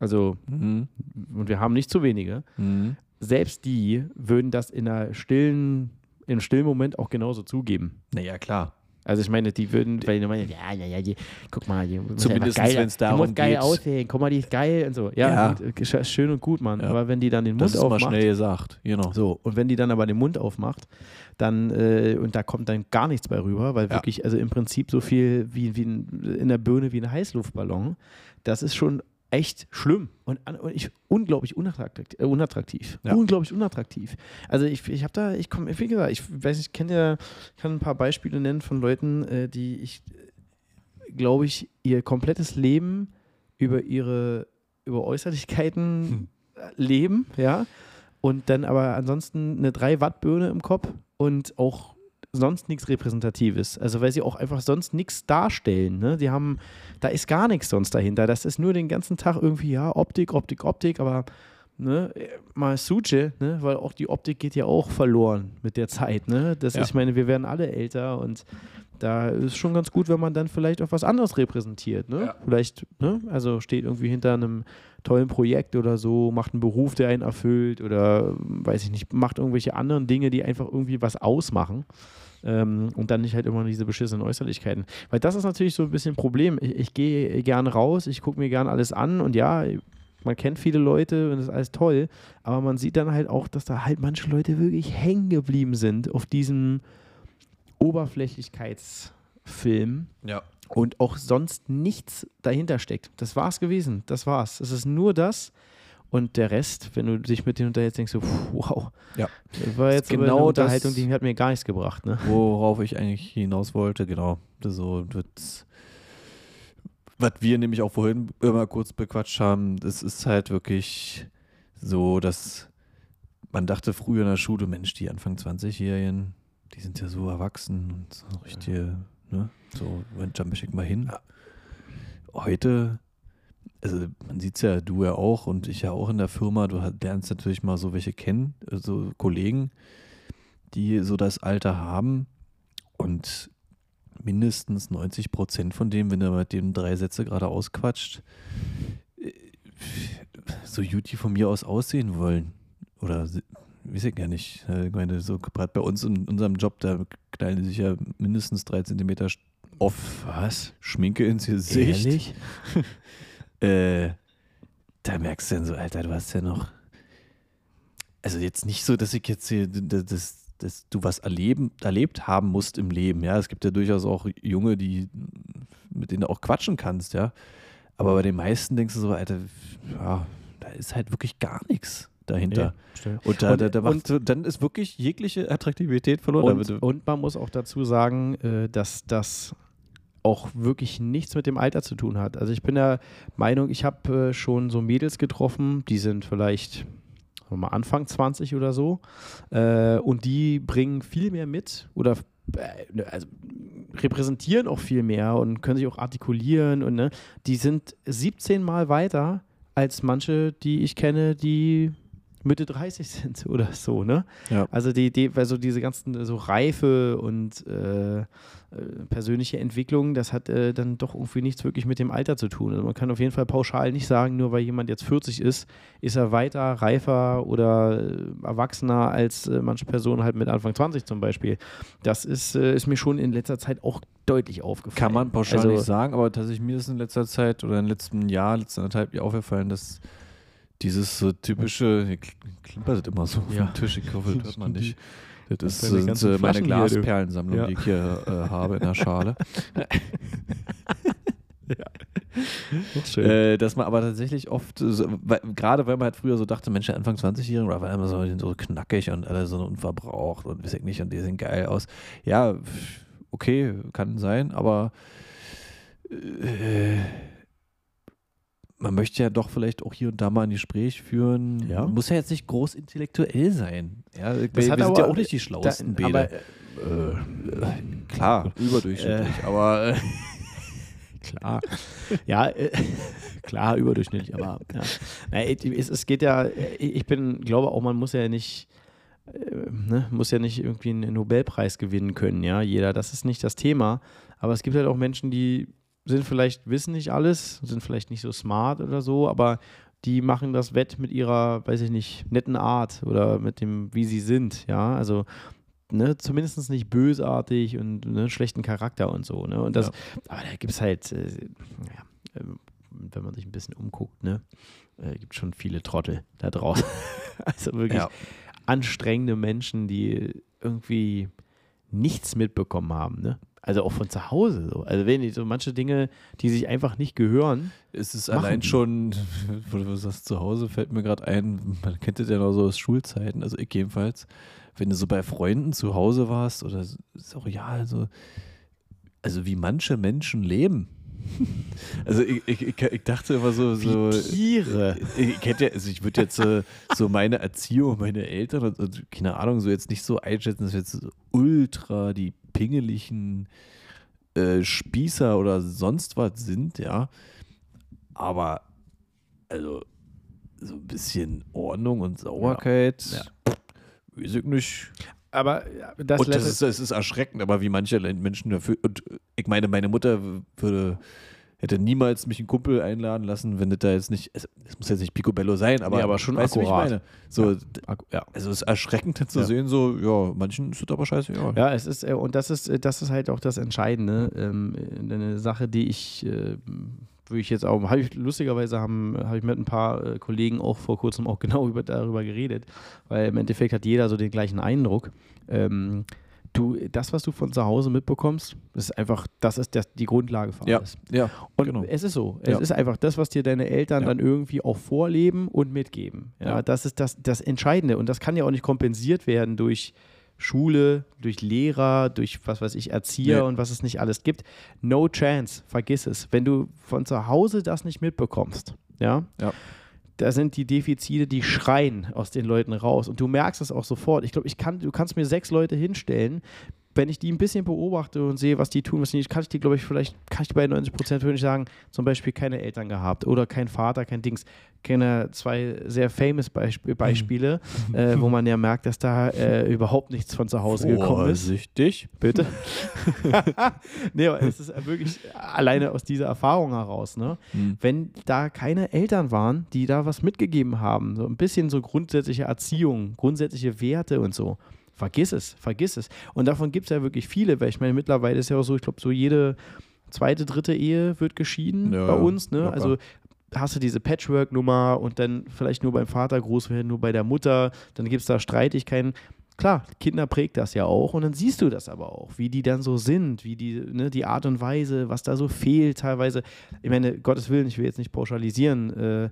also Mhm. und wir haben nicht zu wenige, Mhm. selbst die würden das in einer stillen, im stillen Moment auch genauso zugeben. Naja, klar. Also ich meine, die würden, weil die meinen, ja, ja, ja, die, guck mal, die Zumindest, ja einfach geil, wenn's die darum muss geil geht. aussehen, guck mal, die ist geil und so. Ja, Ja. Und, äh, sch- schön und gut, Mann. Ja. Aber wenn die dann den Das Mund ist mal aufmacht, schnell gesagt. Genau. so, und wenn die dann aber den Mund aufmacht, dann, äh, und da kommt dann gar nichts bei rüber, weil wirklich, also im Prinzip so viel wie, wie in der Birne wie ein Heißluftballon, das ist schon echt schlimm und, und ich, unglaublich unattraktiv. Äh, unattraktiv. Ja. Unglaublich unattraktiv. Also ich, ich habe da, ich komme, wie gesagt, ich weiß, ich kenne ja, kann ein paar Beispiele nennen von Leuten, äh, die ich, glaube ich, ihr komplettes Leben über ihre, über Äußerlichkeiten Hm. äh, leben, ja, und dann aber ansonsten eine 3 Watt Birne im Kopf und auch sonst nichts Repräsentatives. Also weil sie auch einfach sonst nichts darstellen. Ne? Die haben, da ist gar nichts sonst dahinter. Das ist nur den ganzen Tag irgendwie, ja, Optik, Optik, Optik, aber ne, mal Suche, ne, weil auch die Optik geht ja auch verloren mit der Zeit, ne? Das Ja. ist, ich meine, wir werden alle älter und da ist schon ganz gut, wenn man dann vielleicht auch was anderes repräsentiert, ne? Ja. Vielleicht, ne, also steht irgendwie hinter einem tollen Projekt oder so, macht einen Beruf, der einen erfüllt oder weiß ich nicht, macht irgendwelche anderen Dinge, die einfach irgendwie was ausmachen. Ähm, und dann nicht halt immer diese beschissenen Äußerlichkeiten. Weil das ist natürlich so ein bisschen ein Problem. Ich, ich gehe gerne raus, ich gucke mir gerne alles an und ja, man kennt viele Leute und das ist alles toll, aber man sieht dann halt auch, dass da halt manche Leute wirklich hängen geblieben sind auf diesem Oberflächlichkeitsfilm Ja. und auch sonst nichts dahinter steckt. Das war's gewesen. Das war's. Es ist nur das. Und der Rest, wenn du dich mit denen unterhältst, denkst du, wow. Ja. Das war Das jetzt ist aber genau eine das- Unterhaltung, die hat mir gar nichts gebracht. Ne? Worauf ich eigentlich hinaus wollte, genau. Das So wird's. Was wir nämlich auch vorhin immer kurz bequatscht haben, das ist halt wirklich so, dass man dachte früher in der Schule, Mensch, die Anfang 20-Jährigen, die sind ja so erwachsen und so richtige, ne? So, möchte ich mal hin. Heute, also man sieht es ja, du ja auch und ich ja auch in der Firma, du lernst natürlich mal so welche kennen, so Kollegen, die so das Alter haben und mindestens 90 Prozent von dem, wenn er mit dem drei Sätze gerade ausquatscht, äh, so gut die von mir aus aussehen wollen. Oder weiß ich gar nicht. Äh, Ich meine, so gerade bei uns in unserem Job, da knallen die sich ja mindestens drei Zentimeter off Was? Schminke ins Gesicht. Ehrlich? <laughs> Äh, da merkst du dann so, Alter, du hast ja noch. Also jetzt nicht so, dass ich jetzt hier, dass, dass, du was erleben, erlebt haben musst im Leben. Ja, es gibt ja durchaus auch Junge, die mit denen du auch quatschen kannst, ja. Aber bei den meisten denkst du so, Alter, ja, da ist halt wirklich gar nichts dahinter. stimmt. Und, da, Und- da, da macht, dann ist wirklich jegliche Attraktivität verloren. Und, und man muss auch dazu sagen, äh, dass das auch wirklich nichts mit dem Alter zu tun hat. Also ich bin der Meinung, ich habe äh, schon so Mädels getroffen, die sind vielleicht mal Anfang 20 oder so äh, und die bringen viel mehr mit oder äh, ne, also repräsentieren auch viel mehr und können sich auch artikulieren und ne, die sind 17 Mal weiter als manche, die ich kenne, die Mitte 30 sind <laughs> oder so, ne? Ja. Also die, die, also diese ganzen so Reife und äh, äh, persönliche Entwicklung, das hat äh, dann doch irgendwie nichts wirklich mit dem Alter zu tun. Also man kann auf jeden Fall pauschal nicht sagen, nur weil jemand jetzt 40 ist, ist er weiter, reifer oder äh, erwachsener als äh, manche Personen halt mit Anfang 20 zum Beispiel. Das ist, äh, ist mir schon in letzter Zeit auch deutlich aufgefallen. Kann man pauschal also, nicht sagen, aber tatsächlich mir ist in letzter Zeit oder im letzten Jahr, letzten anderthalb Jahr aufgefallen, dass dieses so typische, hier kl- klimpert immer so auf Ja. dem Tisch, ich hoffe, das hört man nicht. Das Das ist sind ganzen äh, meine. Glasperlensammlung, Ja. die ich hier äh, habe in der Schale. <laughs> schön. äh, dass man aber tatsächlich oft, so, weil, gerade weil man halt früher so dachte, Mensch, der Anfang 20-Jährigen war immer so, so knackig und alle so unverbraucht und weiß ich nicht, und die sehen geil aus. Ja, okay, kann sein, aber äh, man möchte ja doch vielleicht auch hier und da mal ein Gespräch führen. Ja. Muss ja jetzt nicht groß intellektuell sein. Ja, wir Das hat wir sind ja auch nicht die schlauesten Da- Bäder. aber, äh, Klar, <laughs> überdurchschnittlich, aber äh, <laughs> Klar. ja, äh, <laughs> klar, überdurchschnittlich, aber ja. Na, es, es geht ja, äh, ich bin, glaube auch, man muss ja nicht, äh, ne, muss ja nicht irgendwie einen Nobelpreis gewinnen können, ja, jeder, das ist nicht das Thema, aber es gibt halt auch Menschen, die sind vielleicht, wissen nicht alles, sind vielleicht nicht so smart oder so, aber die machen das wett mit ihrer, weiß ich nicht, netten Art oder mit dem, wie sie sind, ja, also ne, zumindest nicht bösartig und ne, schlechten Charakter und so, ne, und das, Ja. aber da gibt es halt, äh, ja, äh, wenn man sich ein bisschen umguckt, ne, äh, gibt schon viele Trottel da draußen. <laughs> also wirklich ja. anstrengende Menschen, die irgendwie nichts mitbekommen haben, ne? Also auch von zu Hause so. Also wenn so manche Dinge, die sich einfach nicht gehören, Es ist allein die. schon, wo du sagst, zu Hause fällt mir gerade ein, man kennt das ja noch so aus Schulzeiten, also ich jedenfalls, wenn du so bei Freunden zu Hause warst oder so, ja, also, also wie manche Menschen leben. <laughs> Also ich, ich, ich, dachte immer so, so Tiere. ich hätte, ja- also ich würde jetzt so, so meine Erziehung, meine Eltern und, und keine Ahnung, so jetzt nicht so einschätzen, dass jetzt so ultra die pingeligen äh, Spießer oder sonst was sind, ja. Aber, also, so ein bisschen Ordnung und Sauberkeit. Ja. Weiß ich nicht. Aber das, und das ist, das ist erschreckend, aber wie manche Menschen dafür. Und ich meine, meine Mutter würde hätte niemals mich einen Kumpel einladen lassen, wenn das da jetzt nicht, es, es muss jetzt nicht Picobello sein, aber, nee, aber schon weißt akkurat. du, wie ich meine? So, ja. ja. Also es ist erschreckend zu ja. sehen, so, ja, manchen ist das aber scheiße, ja. Ja, es ist, äh, und das ist, das ist halt auch das Entscheidende. Ähm, eine Sache, die ich, wo ich jetzt auch, habe ich lustigerweise habe ich mit ein paar äh, Kollegen auch vor kurzem auch <laughs> genau über, darüber geredet, weil im Endeffekt hat jeder so den gleichen Eindruck. Ähm, du, das, was du von zu Hause mitbekommst, ist einfach, das ist das, die Grundlage für alles. Ja, und genau. es ist so. Es Ja. ist einfach das, was dir deine Eltern Ja. dann irgendwie auch vorleben und mitgeben. Ja, Ja. das ist das, das Entscheidende. Und das kann ja auch nicht kompensiert werden durch Schule, durch Lehrer, durch was weiß ich, Erzieher Nee. und was es nicht alles gibt. No chance, vergiss es. Wenn du von zu Hause das nicht mitbekommst, ja, Ja. da sind die Defizite, die schreien aus den Leuten raus. Und du merkst es auch sofort. Ich glaube, ich kann, du kannst mir sechs Leute hinstellen. Wenn ich die ein bisschen beobachte und sehe, was die tun, was die nicht, kann ich die, glaube ich, vielleicht, kann ich die bei 90 Prozent würde ich sagen, zum Beispiel keine Eltern gehabt oder kein Vater, kein Dings. Kenne zwei sehr famous Beisp Beispiele, <laughs> äh, wo man ja merkt, dass da äh, überhaupt nichts von zu Hause gekommen ist. Vorsichtig. Bitte? <laughs> nee, aber es ist wirklich alleine aus dieser Erfahrung heraus, ne? Hm. Wenn da keine Eltern waren, die da was mitgegeben haben, so ein bisschen so grundsätzliche Erziehung, grundsätzliche Werte und so, vergiss es, vergiss es. Und davon gibt es ja wirklich viele, weil ich meine, mittlerweile ist ja auch so, ich glaube, so jede zweite, dritte Ehe wird geschieden Ja, bei uns, ne? locker. Also hast du diese Patchwork-Nummer und dann vielleicht nur beim Vater groß werden, nur bei der Mutter, dann gibt es da Streitigkeiten. Klar, Kinder prägt das ja auch und dann siehst du das aber auch, wie die dann so sind, wie die, ne, die Art und Weise, was da so fehlt teilweise. Ich meine, Gottes Willen, ich will jetzt nicht pauschalisieren, äh,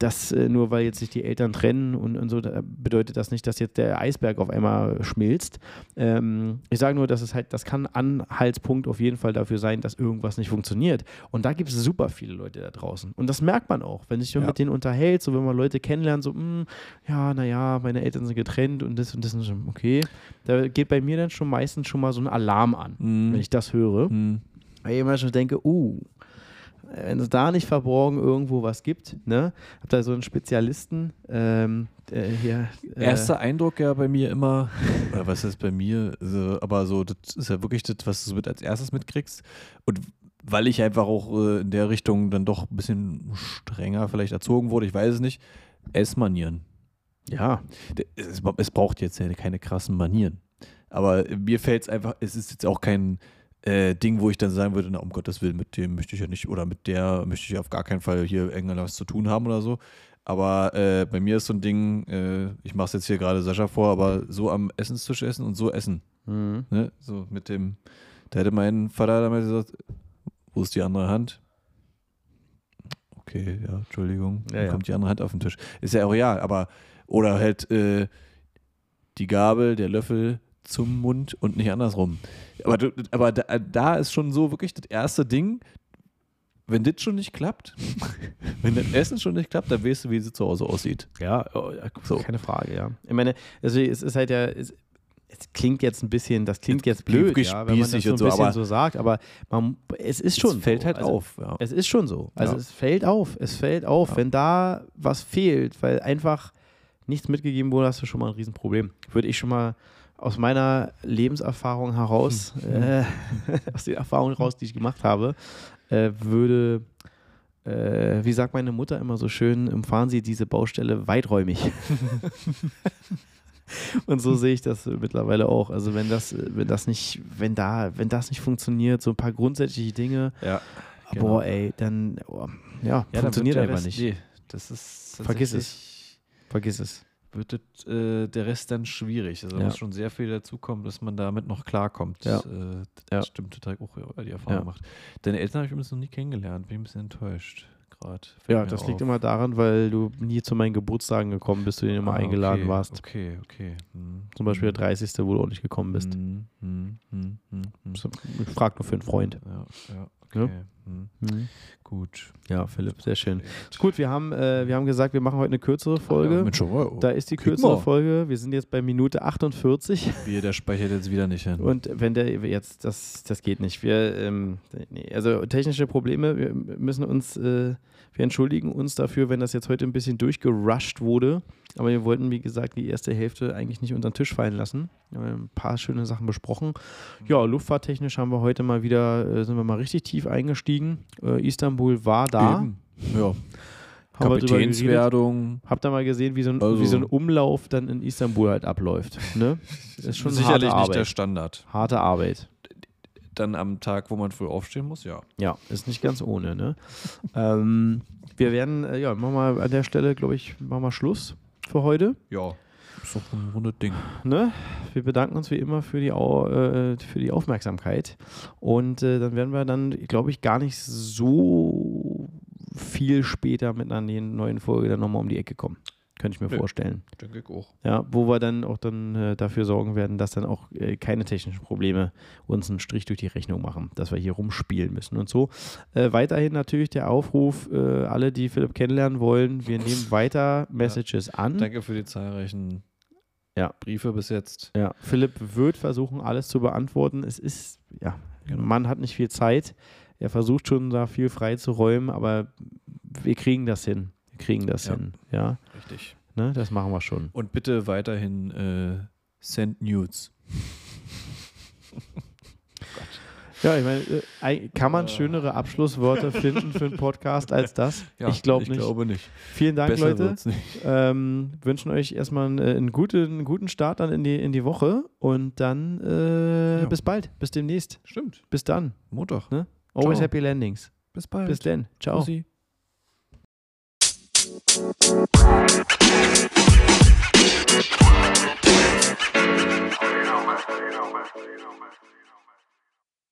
dass äh, nur weil jetzt sich die Eltern trennen und, und so, da bedeutet das nicht, dass jetzt der Eisberg auf einmal schmilzt. Ähm, ich sage nur, dass es halt, das kann Anhaltspunkt auf jeden Fall dafür sein, dass irgendwas nicht funktioniert. Und da gibt es super viele Leute da draußen. Und das merkt man auch, wenn sich Ja. mit denen unterhält, so wenn man Leute kennenlernt, so, "Hm, ja, naja, meine Eltern sind getrennt und das und das und so, okay. Da geht bei mir dann schon meistens schon mal so ein Alarm an, Hm. wenn ich das höre. Hm. Weil ich immer schon denke, uh, wenn es da nicht verborgen irgendwo was gibt, ne? Hab da so einen Spezialisten, ähm, der hier. Äh, Erster Eindruck ja bei mir immer, <laughs> oder was ist bei mir, so, aber so, das ist ja wirklich das, was du mit als erstes mitkriegst. Und weil ich einfach auch äh, in der Richtung dann doch ein bisschen strenger vielleicht erzogen wurde, ich weiß es nicht, Essmanieren. Ja, Es, es braucht jetzt ja keine krassen Manieren. Aber mir fällt es einfach, es ist jetzt auch kein äh, Ding, wo ich dann sagen würde, na um Gottes Willen, mit dem möchte ich ja nicht, oder mit der möchte ich auf gar keinen Fall hier irgendwas zu tun haben oder so. Aber äh, bei mir ist so ein Ding, äh, ich mache es jetzt hier gerade Sascha vor, aber so am Essenstisch essen und so essen. mhm. Ne? So mit dem, da hätte mein Vater damals gesagt, wo ist die andere Hand? Okay, ja, Entschuldigung. Ja, Dann ja. kommt die andere Hand auf den Tisch. Ist ja auch real, aber oder halt äh, die Gabel, der Löffel zum Mund und nicht andersrum. Aber, du- aber da, da ist schon so wirklich das erste Ding, wenn das schon nicht klappt, <laughs> wenn das Essen schon nicht klappt, dann weißt du, wie es zu Hause aussieht. ja, oh, So. keine Frage, ja. Ich meine, also es ist halt ja, es, es klingt jetzt ein bisschen, das klingt jetzt blöd, ja, wenn man das so ein so, bisschen so sagt, aber man, es ist schon es fällt so. halt also, auf. Ja. Es ist schon so. Also Ja. es fällt auf. Es fällt auf, wenn da was fehlt, weil einfach nichts mitgegeben wurde, hast du schon mal ein Riesenproblem. Würde ich schon mal aus meiner Lebenserfahrung heraus, äh, <laughs> aus den Erfahrungen heraus, die ich gemacht habe, äh, würde, äh, wie sagt meine Mutter immer so schön, umfahren Sie diese Baustelle weiträumig. <laughs> Und so sehe ich das mittlerweile auch. Also wenn das, wenn das nicht, wenn da, wenn das nicht funktioniert, so ein paar grundsätzliche Dinge, ja. Boah, ey, dann oh, ja, Ja, funktioniert dann einfach nicht. Nee, das ist Vergiss tatsächlich- Vergiss es. Wird das, äh, der Rest dann schwierig. Also da Ja. muss schon sehr viel dazukommen, dass man damit noch klarkommt. Ja. Äh, das Ja. stimmt total auch die Erfahrung Ja. gemacht. Deine Eltern habe ich übrigens noch nie kennengelernt. Bin ein bisschen enttäuscht gerade. Ja, das liegt immer daran, weil du nie zu meinen Geburtstagen gekommen bist, du denen immer eingeladen Ah, okay, warst. Okay, okay. Hm. Zum Beispiel Hm. der 30., wo du auch nicht gekommen bist. Hm, hm, hm, hm. Ich frag nur für einen Freund. Ja, ja, Ja? okay. Mhm. Mhm. Gut. Ja, Philipp, sehr schön. Gut, wir haben, äh, wir haben gesagt, wir machen heute eine kürzere Folge. Ja, Mensch, oh, da ist die kürzere. Folge. Wir sind jetzt bei Minute 48. Wir, der speichert jetzt wieder nicht hin. Und wenn der jetzt, das, das geht nicht. Wir, ähm, nee, also technische Probleme, wir müssen uns, äh, wir entschuldigen uns dafür, wenn das jetzt heute ein bisschen durchgerusht wurde. Aber wir wollten, wie gesagt, die erste Hälfte eigentlich nicht unter den Tisch fallen lassen. Wir haben ein paar schöne Sachen besprochen. Ja, luftfahrttechnisch haben wir heute mal wieder, äh, sind wir mal richtig tief eingestiegen. Äh, Istanbul war da. Eben. Ja. Kapitänswerdung. Habt ihr mal gesehen, wie so, ein, Also- wie so ein Umlauf dann in Istanbul halt abläuft? Ne? Das ist schon Sicherlich nicht der. Standard. Harte Arbeit. Dann am Tag, wo man früh aufstehen muss, ja. Ja, ist nicht ganz ohne, ne? ähm, wir werden, äh, ja, machen wir an der Stelle, glaube ich, machen wir Schluss für heute. Ja. Ist doch ein rundes Ding. Ne? Wir bedanken uns wie immer für die, Au äh, für die Aufmerksamkeit. Und äh, dann werden wir dann, glaube ich, gar nicht so viel später mit einer ne- neuen Folge dann nochmal um die Ecke kommen. Könnte ich mir Nö. vorstellen. Denke ich auch. Ja, wo wir dann auch dann äh, dafür sorgen werden, dass dann auch äh, keine technischen Probleme uns einen Strich durch die Rechnung machen, dass wir hier rumspielen müssen und so. Äh, weiterhin natürlich der Aufruf, äh, alle, die Philipp kennenlernen wollen, wir nehmen weiter Messages an. Danke für die zahlreichen Ja. Briefe bis jetzt. Ja, Philipp wird versuchen, alles zu beantworten. Es ist, ja, Genau. Mann hat nicht viel Zeit. Er versucht schon da viel frei zu räumen, aber wir kriegen das hin. Wir kriegen das Ja. hin. Ja, Richtig. ne, das machen wir schon. Und bitte weiterhin äh, send Nudes. <laughs> Ja, ich meine, äh, kann man schönere Abschlusswörter <laughs> finden für einen Podcast als das? ich glaube nicht. Ich glaube nicht. Vielen Dank, Besser Leute. wird's nicht. Ähm, wünschen euch erstmal einen, äh, einen, guten, einen guten Start dann in die, in die Woche und dann äh, Ja. bis bald, bis demnächst. Stimmt. Bis dann. Montag. Always Ciao. happy landings. Bis bald. Bis dann. Ciao. Bussi. You know, man. You know, man. You know, man.